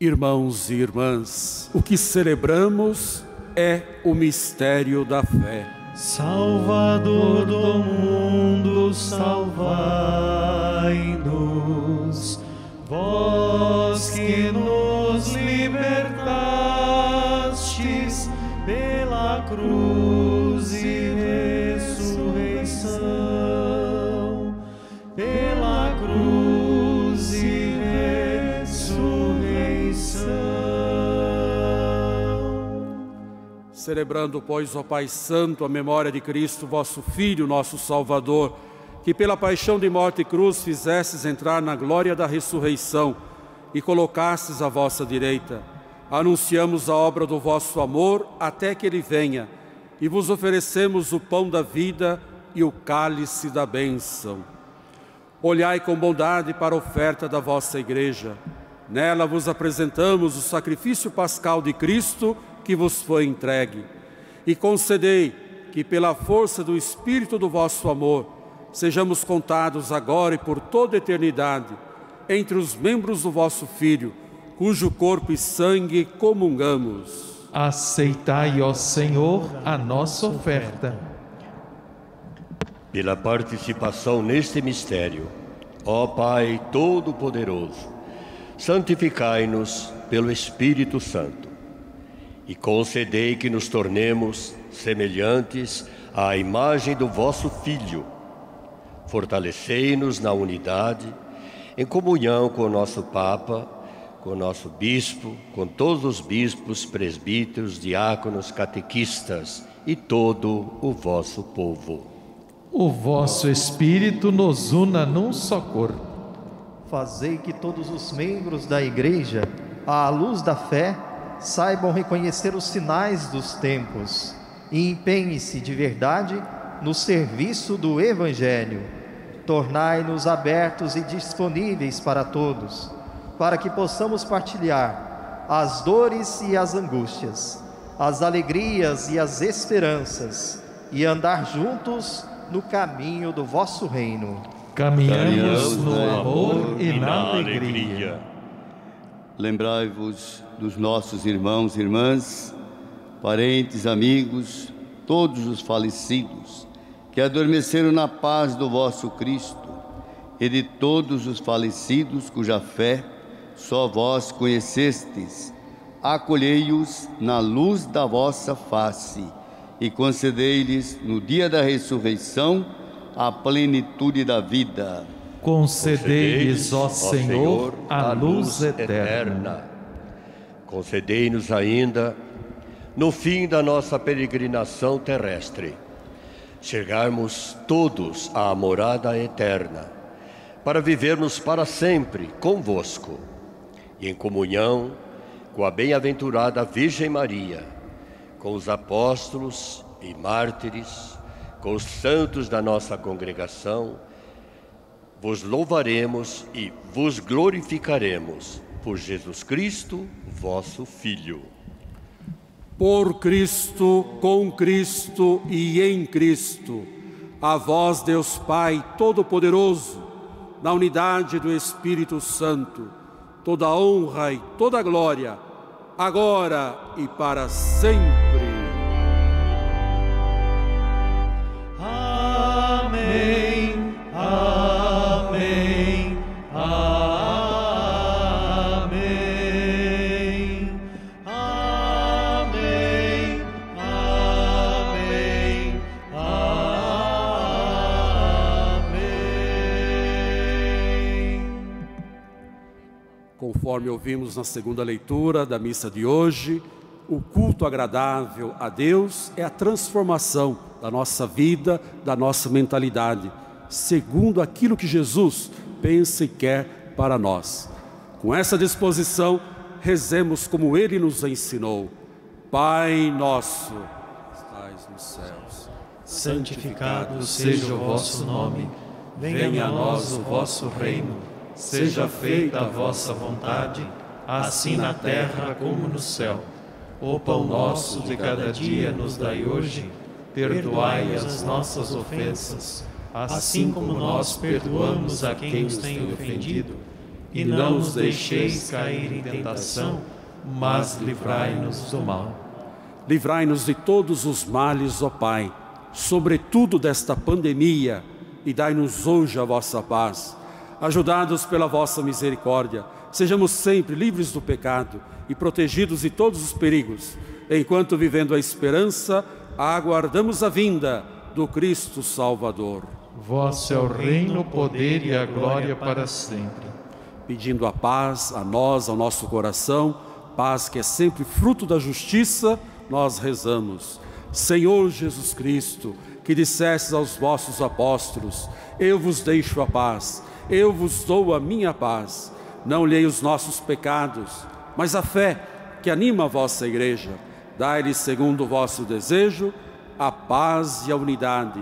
[SPEAKER 3] Irmãos e irmãs, o que celebramos é o mistério da fé.
[SPEAKER 2] Salvador do mundo, salvai-nos. Vós que nos
[SPEAKER 3] Celebrando, pois, ó Pai Santo, a memória de Cristo, vosso Filho, nosso Salvador, que pela paixão de morte e cruz fizestes entrar na glória da ressurreição e colocastes à vossa direita. Anunciamos a obra do vosso amor até que ele venha e vos oferecemos o pão da vida e o cálice da bênção. Olhai com bondade para a oferta da vossa igreja. Nela vos apresentamos o sacrifício pascal de Cristo que vos foi entregue. E concedei que, pela força do Espírito do vosso amor, sejamos contados agora e por toda a eternidade entre os membros do vosso Filho, cujo corpo e sangue comungamos.
[SPEAKER 1] Aceitai, ó Senhor, a nossa oferta.
[SPEAKER 7] Pela participação neste mistério, ó Pai Todo-Poderoso, santificai-nos pelo Espírito Santo e concedei que nos tornemos semelhantes à imagem do vosso Filho. Fortalecei-nos na unidade, em comunhão com o nosso Papa, com o nosso Bispo, com todos os bispos, presbíteros, diáconos, catequistas e todo o vosso povo.
[SPEAKER 1] O vosso Espírito nos una num só corpo.
[SPEAKER 9] Fazei que todos os membros da Igreja, à luz da fé, saibam reconhecer os sinais dos tempos e empenhem-se de verdade no serviço do Evangelho. Tornai-nos abertos e disponíveis para todos, para que possamos partilhar as dores e as angústias, as alegrias e as esperanças, e andar juntos no caminho do vosso reino.
[SPEAKER 1] Caminhamos no amor e na alegria.
[SPEAKER 10] Lembrai-vos dos nossos irmãos e irmãs, parentes, amigos, todos os falecidos, que adormeceram na paz do vosso Cristo, e de todos os falecidos cuja fé só vós conhecestes, acolhei-os na luz da vossa face e concedei-lhes no dia da ressurreição a plenitude da vida.
[SPEAKER 1] Concedei-lhes, ó Senhor, a luz eterna.
[SPEAKER 7] Concedei-nos ainda, no fim da nossa peregrinação terrestre, chegarmos todos à morada eterna, para vivermos para sempre convosco, e em comunhão com a bem-aventurada Virgem Maria, com os apóstolos e mártires, com os santos da nossa congregação, vos louvaremos e vos glorificaremos por Jesus Cristo, vosso Filho.
[SPEAKER 3] Por Cristo, com Cristo e em Cristo, a vós, Deus Pai Todo-Poderoso, na unidade do Espírito Santo, toda honra e toda glória, agora e para sempre. Ouvimos na segunda leitura da missa de hoje, o culto agradável a Deus é a transformação da nossa vida, da nossa mentalidade, segundo aquilo que Jesus pensa e quer para nós. Com essa disposição, rezemos como ele nos ensinou. Pai nosso, estais nos céus,
[SPEAKER 2] Santificado seja o vosso nome, venha a nós o vosso reino, seja feita a vossa vontade, assim na terra como no céu. O pão nosso de cada dia nos dai hoje, perdoai as nossas ofensas, assim como nós perdoamos a quem nos tem ofendido, e não nos deixeis cair em tentação, mas livrai-nos do mal.
[SPEAKER 3] livrai-nos de todos os males, ó Pai, sobretudo desta pandemia, e dai-nos hoje a vossa paz. Ajudados pela vossa misericórdia, sejamos sempre livres do pecado e protegidos de todos os perigos, enquanto vivendo a esperança, aguardamos a vinda do Cristo Salvador.
[SPEAKER 1] Vosso é o reino, o poder e a glória para sempre.
[SPEAKER 3] pedindo a paz a nós, ao nosso coração, paz que é sempre fruto da justiça, nós rezamos. Senhor Jesus Cristo, que dissestes aos vossos apóstolos: Eu vos deixo a paz, eu vos dou a minha paz. Não lhei os nossos pecados, mas a fé que anima a vossa igreja. Dai-lhe, segundo o vosso desejo, a paz e a unidade.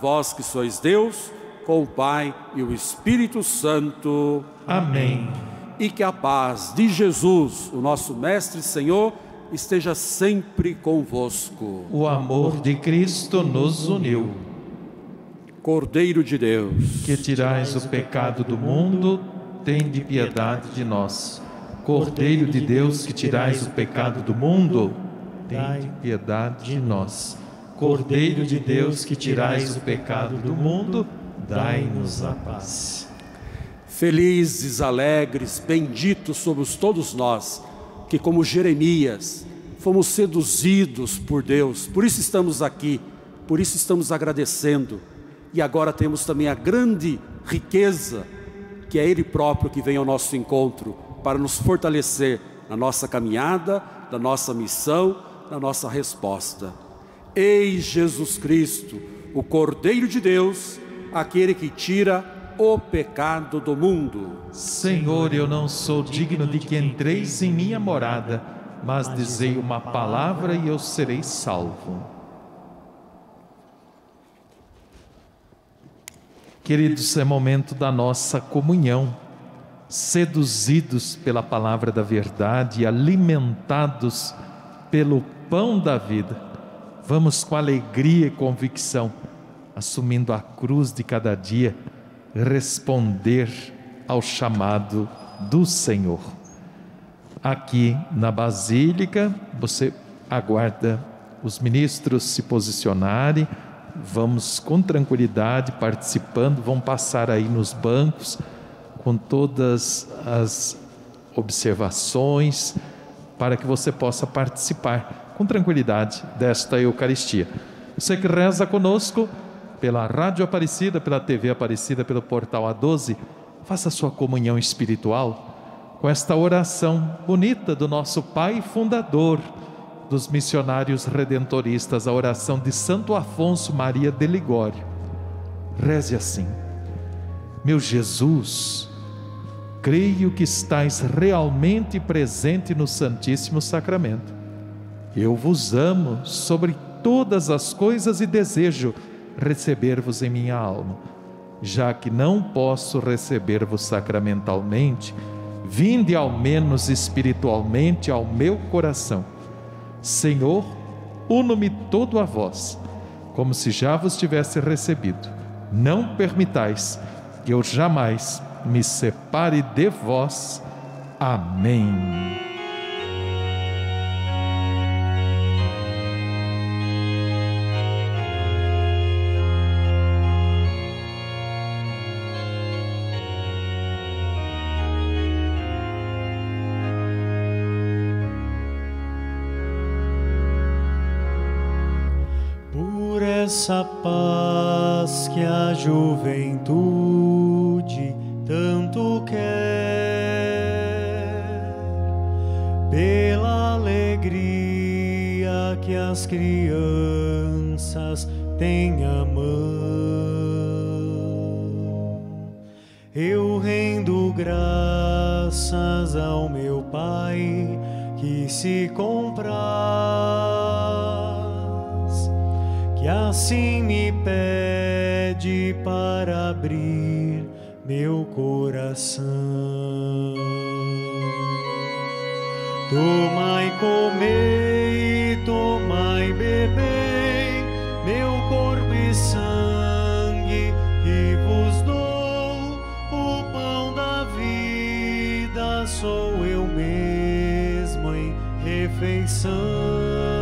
[SPEAKER 3] Vós que sois Deus, com o Pai e o Espírito Santo.
[SPEAKER 1] Amém.
[SPEAKER 3] E que a paz de Jesus, o nosso Mestre e Senhor, esteja sempre convosco.
[SPEAKER 1] O amor de Cristo nos uniu.
[SPEAKER 3] Cordeiro de Deus,
[SPEAKER 1] Que tirais o pecado do mundo, tende piedade de nós. Cordeiro de Deus, que tirais o pecado do mundo, tende piedade de nós. Cordeiro de Deus, que tirais o pecado do mundo, dai-nos a paz.
[SPEAKER 3] felizes, alegres, benditos somos todos nós, que como Jeremias, fomos seduzidos por Deus, por isso estamos aqui, por isso estamos agradecendo. E agora temos também a grande riqueza, que é Ele próprio que vem ao nosso encontro para nos fortalecer na nossa caminhada, na nossa missão, na nossa resposta. Eis Jesus Cristo, o Cordeiro de Deus, aquele que tira o pecado do mundo.
[SPEAKER 1] Senhor, eu não sou digno de que entreis em minha morada, mas dizei uma palavra e eu serei salvo. Queridos, é momento da nossa comunhão, seduzidos pela palavra da verdade, alimentados pelo pão da vida. Vamos com alegria e convicção, assumindo a cruz de cada dia, responder ao chamado do Senhor. Aqui na Basílica, você aguarda os ministros se posicionarem, vamos com tranquilidade participando, vão passar aí nos bancos com todas as observações para que você possa participar com tranquilidade desta Eucaristia. Você que reza conosco pela Rádio Aparecida, pela TV Aparecida, pelo portal A12, faça sua comunhão espiritual com esta oração bonita do nosso Pai Fundador dos missionários redentoristas, a oração de Santo Afonso Maria de Ligório. Reze assim: Meu Jesus, creio que estais realmente presente no Santíssimo Sacramento. Eu vos amo sobre todas as coisas e desejo receber-vos em minha alma. Já que não posso receber-vos sacramentalmente, vinde ao menos espiritualmente ao meu coração Senhor, uno-me todo a vós, como se já vos tivesse recebido. Não permitais que eu jamais me separe de vós. Amém.
[SPEAKER 2] Essa paz que a juventude tanto quer, pela alegria que as crianças têm a mão, eu rendo graças ao meu Pai que se comprar assim me pede para abrir meu coração. Tomai, comei, tomai, bebei, meu corpo e sangue, e vos dou o pão da vida, sou eu mesmo em refeição.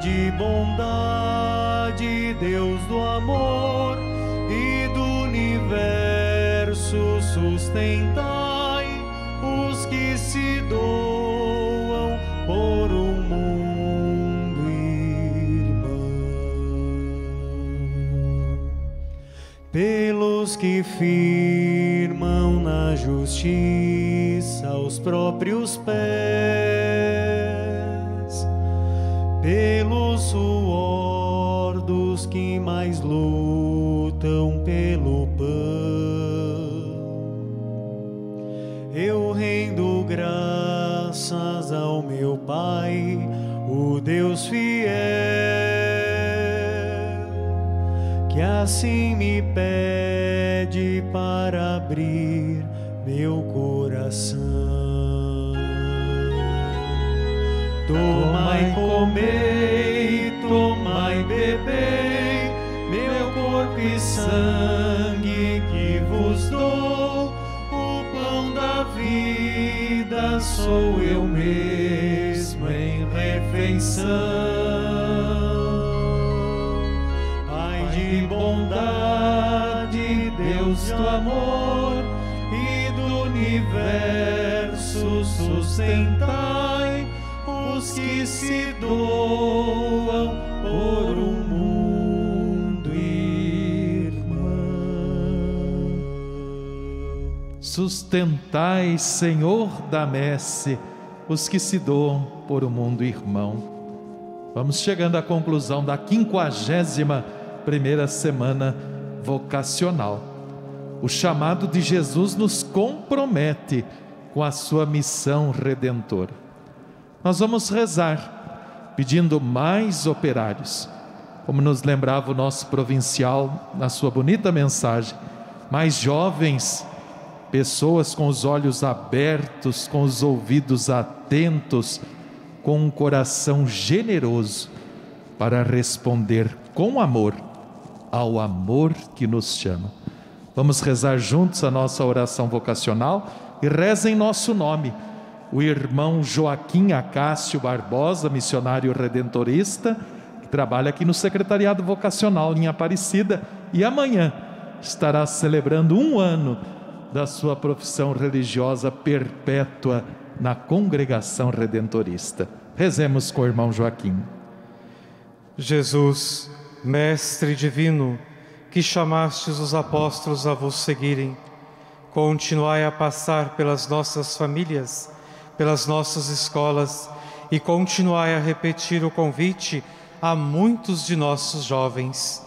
[SPEAKER 2] De bondade, Deus do amor e do universo, sustentai os que se doam por um mundo irmão. Pelos que firmam na justiça os próprios pés Pai, o Deus fiel, que assim me pede para abrir meu coração. Tomai, comei, tomai, bebei, meu corpo e sangue que vos dou, o pão da vida sou eu mesmo refeição. Pai de bondade, Deus do amor e do universo sustentai os que se doam por um mundo irmão.
[SPEAKER 1] Sustentai, Senhor da messe, os que se doam por um mundo irmão. Vamos chegando à conclusão da quinquagésima primeira semana vocacional. O chamado de Jesus nos compromete com a sua missão redentora. Nós vamos rezar pedindo mais operários. como nos lembrava o nosso provincial na sua bonita mensagem, mais jovens, pessoas com os olhos abertos, com os ouvidos atentos, com um coração generoso para responder com amor ao amor que nos chama. Vamos rezar juntos a nossa oração vocacional e reza em nosso nome. O irmão Joaquim Acácio Barbosa, missionário redentorista, que trabalha aqui no Secretariado Vocacional em Aparecida e amanhã estará celebrando um ano da sua profissão religiosa perpétua na congregação redentorista. Rezemos com o irmão Joaquim.
[SPEAKER 6] Jesus, Mestre divino, que chamastes os apóstolos a vos seguirem, continuai a passar pelas nossas famílias, pelas nossas escolas e continuai a repetir o convite a muitos de nossos jovens.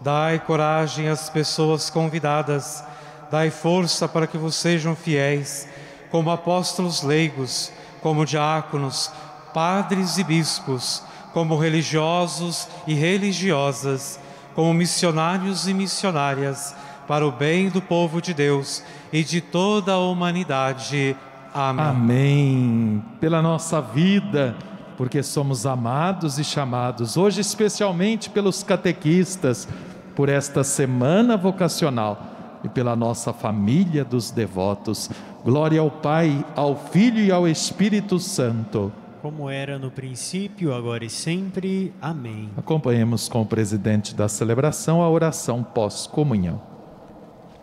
[SPEAKER 6] Dai coragem às pessoas convidadas, dai força para que vos sejam fiéis, como apóstolos leigos, como diáconos, padres e bispos, como religiosos e religiosas, como missionários e missionárias, para o bem do povo de Deus e de toda a humanidade. Amém.
[SPEAKER 1] Amém. Pela nossa vida, porque somos amados e chamados, hoje especialmente pelos catequistas, por esta semana vocacional e pela nossa família dos devotos. Glória ao Pai, ao Filho e ao Espírito Santo
[SPEAKER 11] como era no princípio, agora e sempre. Amém.
[SPEAKER 1] Acompanhemos com o presidente da celebração a oração pós-comunhão.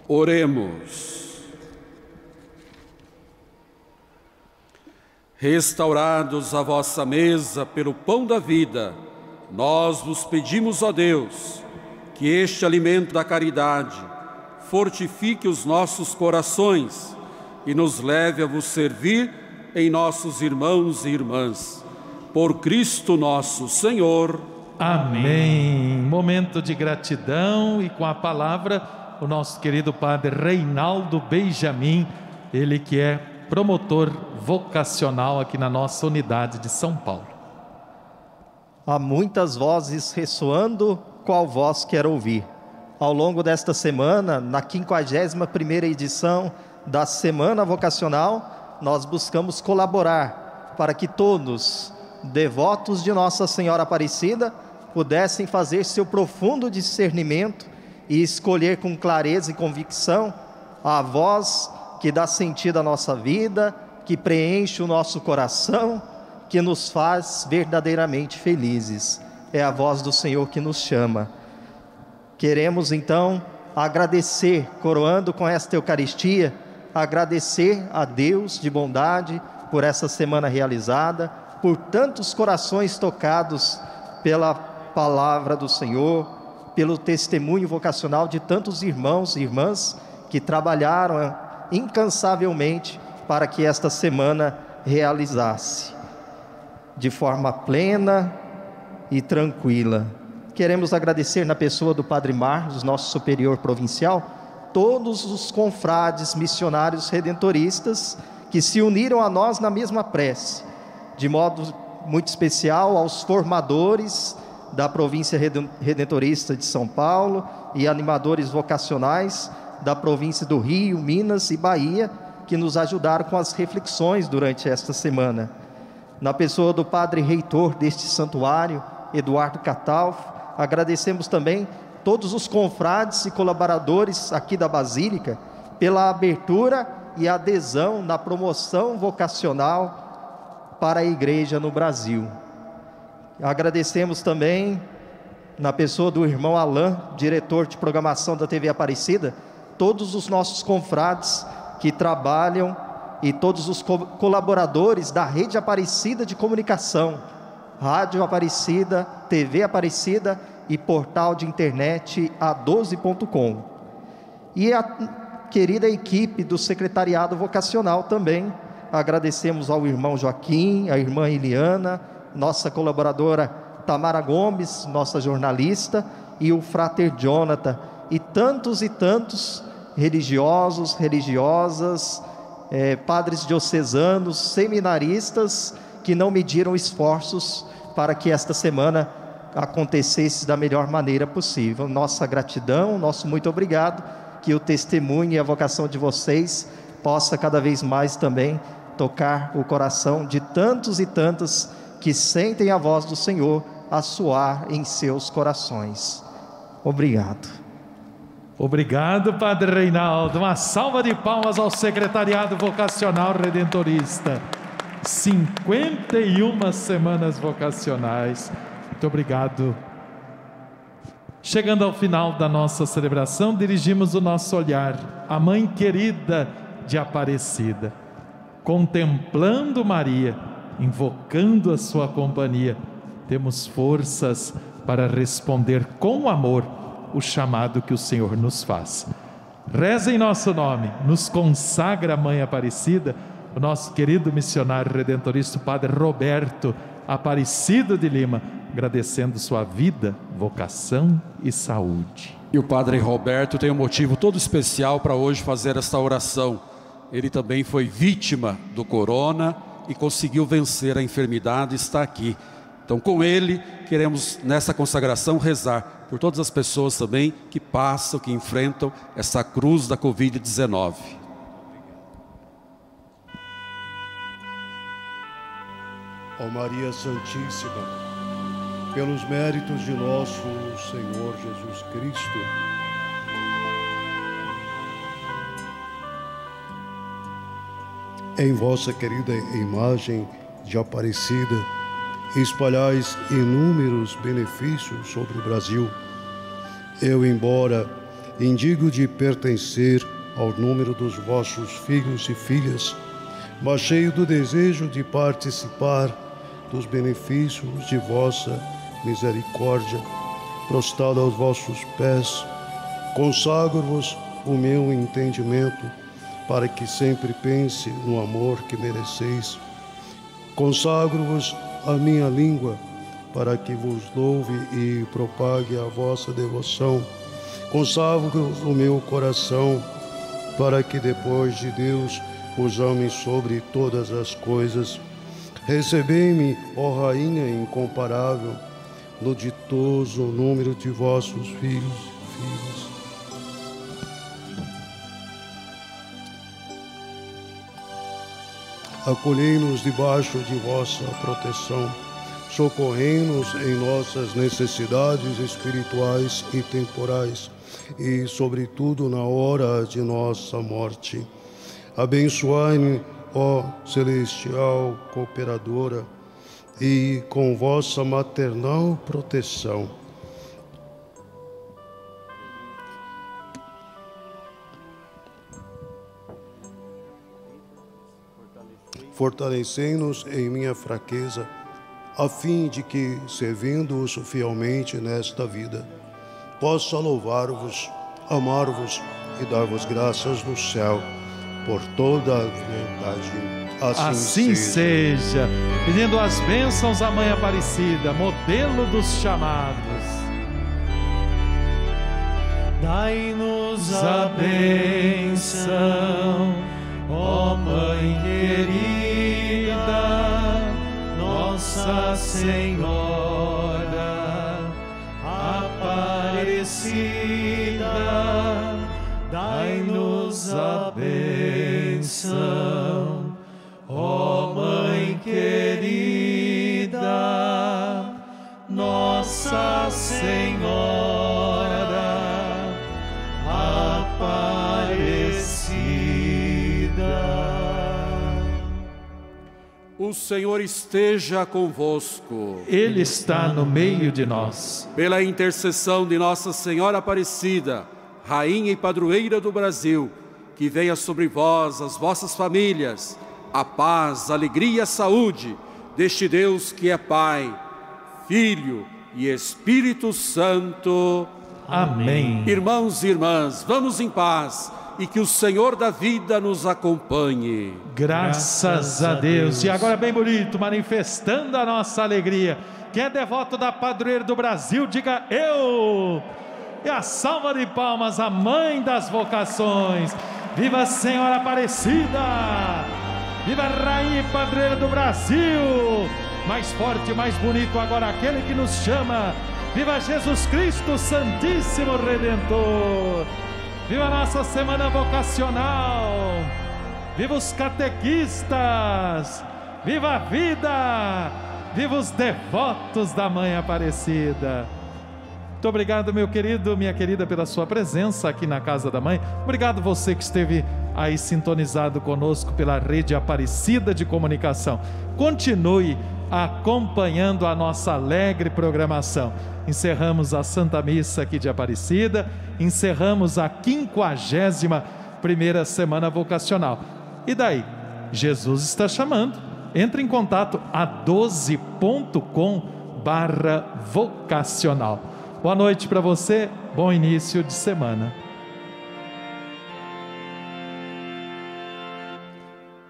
[SPEAKER 3] Oremos. Restaurados à vossa mesa pelo pão da vida, nós vos pedimos, ó Deus, que este alimento da caridade fortifique os nossos corações e nos leve a vos servir em nossos irmãos e irmãs. Por Cristo nosso Senhor.
[SPEAKER 1] Amém. Momento de gratidão e com a palavra o nosso querido padre Reinaldo Benjamin, ele que é promotor vocacional aqui na nossa unidade de São Paulo.
[SPEAKER 9] Há muitas vozes ressoando, qual voz quer ouvir? Ao longo desta semana, na 51ª edição da Semana Vocacional, nós buscamos colaborar para que todos, devotos de Nossa Senhora Aparecida, pudessem fazer seu profundo discernimento e escolher com clareza e convicção a voz que dá sentido à nossa vida, que preenche o nosso coração, que nos faz verdadeiramente felizes. É a voz do Senhor que nos chama. Queremos então agradecer, coroando com esta Eucaristia, agradecer a Deus de bondade por essa semana realizada, por tantos corações tocados pela palavra do Senhor, pelo testemunho vocacional de tantos irmãos e irmãs que trabalharam incansavelmente para que esta semana realizasse de forma plena e tranquila. Queremos agradecer na pessoa do Padre Marcos, nosso superior provincial, todos os confrades missionários redentoristas que se uniram a nós na mesma prece, de modo muito especial aos formadores da província redentorista de São Paulo e animadores vocacionais da província do Rio, Minas e Bahia, que nos ajudaram com as reflexões durante esta semana. Na pessoa do padre reitor deste santuário, Eduardo Catalfo, agradecemos também todos os confrades e colaboradores aqui da Basílica pela abertura e adesão na promoção vocacional para a igreja no Brasil. Agradecemos também, na pessoa do irmão Alain, diretor de programação da TV Aparecida, todos os nossos confrades que trabalham e todos os co colaboradores da Rede Aparecida de Comunicação, Rádio Aparecida, TV Aparecida e portal de internet a12.com. E a querida equipe do Secretariado Vocacional também. Agradecemos ao irmão Joaquim, à irmã Eliana, nossa colaboradora Tamara Gomes, nossa jornalista, e o frater Jonathan, e tantos e tantos religiosos, religiosas, eh, padres diocesanos, seminaristas que não mediram esforços para que esta semana acontecesse da melhor maneira possível. Nossa gratidão, nosso muito obrigado, que o testemunho e a vocação de vocês possa cada vez mais também tocar o coração de tantos e tantas que sentem a voz do Senhor a soar em seus corações. Obrigado.
[SPEAKER 1] Obrigado, Padre Reinaldo. Uma salva de palmas ao Secretariado Vocacional Redentorista. 51 semanas vocacionais. Muito obrigado. Chegando ao final da nossa celebração, dirigimos o nosso olhar à Mãe querida de Aparecida, contemplando Maria, invocando a sua companhia. Temos forças para responder com amor o chamado que o Senhor nos faz. Reza em nosso nome, nos consagra Mãe Aparecida, o nosso querido missionário redentorista, Padre Roberto Aparecido de Lima, agradecendo sua vida, vocação e saúde.
[SPEAKER 3] E o Padre Roberto tem um motivo todo especial para hoje fazer esta oração. Ele também foi vítima do corona e conseguiu vencer a enfermidade e está aqui. Então, com ele, queremos nessa consagração rezar por todas as pessoas também que passam, que enfrentam essa cruz da Covid-19.
[SPEAKER 12] Ó Maria Santíssima, pelos méritos de nosso Senhor Jesus Cristo, em vossa querida imagem de Aparecida, espalhais inúmeros benefícios sobre o Brasil. Eu, embora indigno de pertencer ao número dos vossos filhos e filhas, mas cheio do desejo de participar dos benefícios de vossa misericórdia, prostrado aos vossos pés, consagro-vos o meu entendimento, para que sempre pense no amor que mereceis. Consagro-vos a minha língua, para que vos louve e propague a vossa devoção. Consagro o meu coração, para que depois de Deus vos ame sobre todas as coisas. Recebei-me, ó Rainha incomparável, no ditoso número de vossos filhos e filhas. Acolhei-nos debaixo de vossa proteção, socorrei-nos em nossas necessidades espirituais e temporais, e, sobretudo, na hora de nossa morte. Abençoai-me, ó celestial cooperadora, e com vossa maternal proteção. Fortalecei-nos em minha fraqueza, a fim de que, servindo-os fielmente nesta vida, possa louvar-vos, amar-vos e dar-vos graças no céu por toda a verdade. Assim,
[SPEAKER 1] Assim
[SPEAKER 12] seja.
[SPEAKER 1] seja. Pedindo as bênçãos à Mãe Aparecida, modelo dos chamados.
[SPEAKER 2] Dai-nos a bênção, ó Mãe querida, Nossa Senhora Aparecida. Dai-nos a bênção, ó Mãe querida, Nossa Senhora Aparecida.
[SPEAKER 3] O Senhor esteja convosco.
[SPEAKER 1] Ele está no meio de nós.
[SPEAKER 3] Pela intercessão de Nossa Senhora Aparecida, Rainha e Padroeira do Brasil, que venha sobre vós, as vossas famílias, a paz, a alegria e a saúde deste Deus que é Pai, Filho e Espírito Santo.
[SPEAKER 1] Amém.
[SPEAKER 3] Irmãos e irmãs, vamos em paz e que o Senhor da vida nos acompanhe.
[SPEAKER 1] Graças a Deus. E agora, bem bonito, manifestando a nossa alegria. Quem é devoto da padroeira do Brasil, diga eu. E a salva de palmas, a mãe das vocações. Viva a Senhora Aparecida! Viva a Rainha e Padroeira do Brasil! mais forte, mais bonito agora aquele que nos chama. Viva Jesus Cristo, Santíssimo Redentor. Viva a nossa semana vocacional. Viva os catequistas. Viva a vida. Viva os devotos da Mãe Aparecida. Muito obrigado, meu querido, minha querida, pela sua presença aqui na Casa da Mãe. Obrigado você que esteve aí sintonizado conosco pela rede Aparecida de Comunicação. Continue acompanhando a nossa alegre programação. Encerramos a Santa Missa aqui de Aparecida, encerramos a 51 primeira semana vocacional. E daí? Jesus está chamando. Entre em contato a 12.com barra vocacional. Boa noite para você, bom início de semana.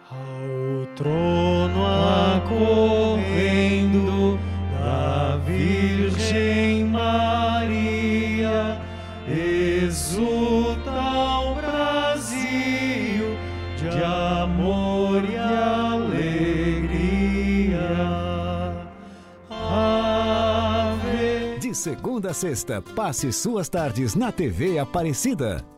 [SPEAKER 2] Ao trono acorrendo
[SPEAKER 13] segunda a sexta, passe suas tardes na TV Aparecida.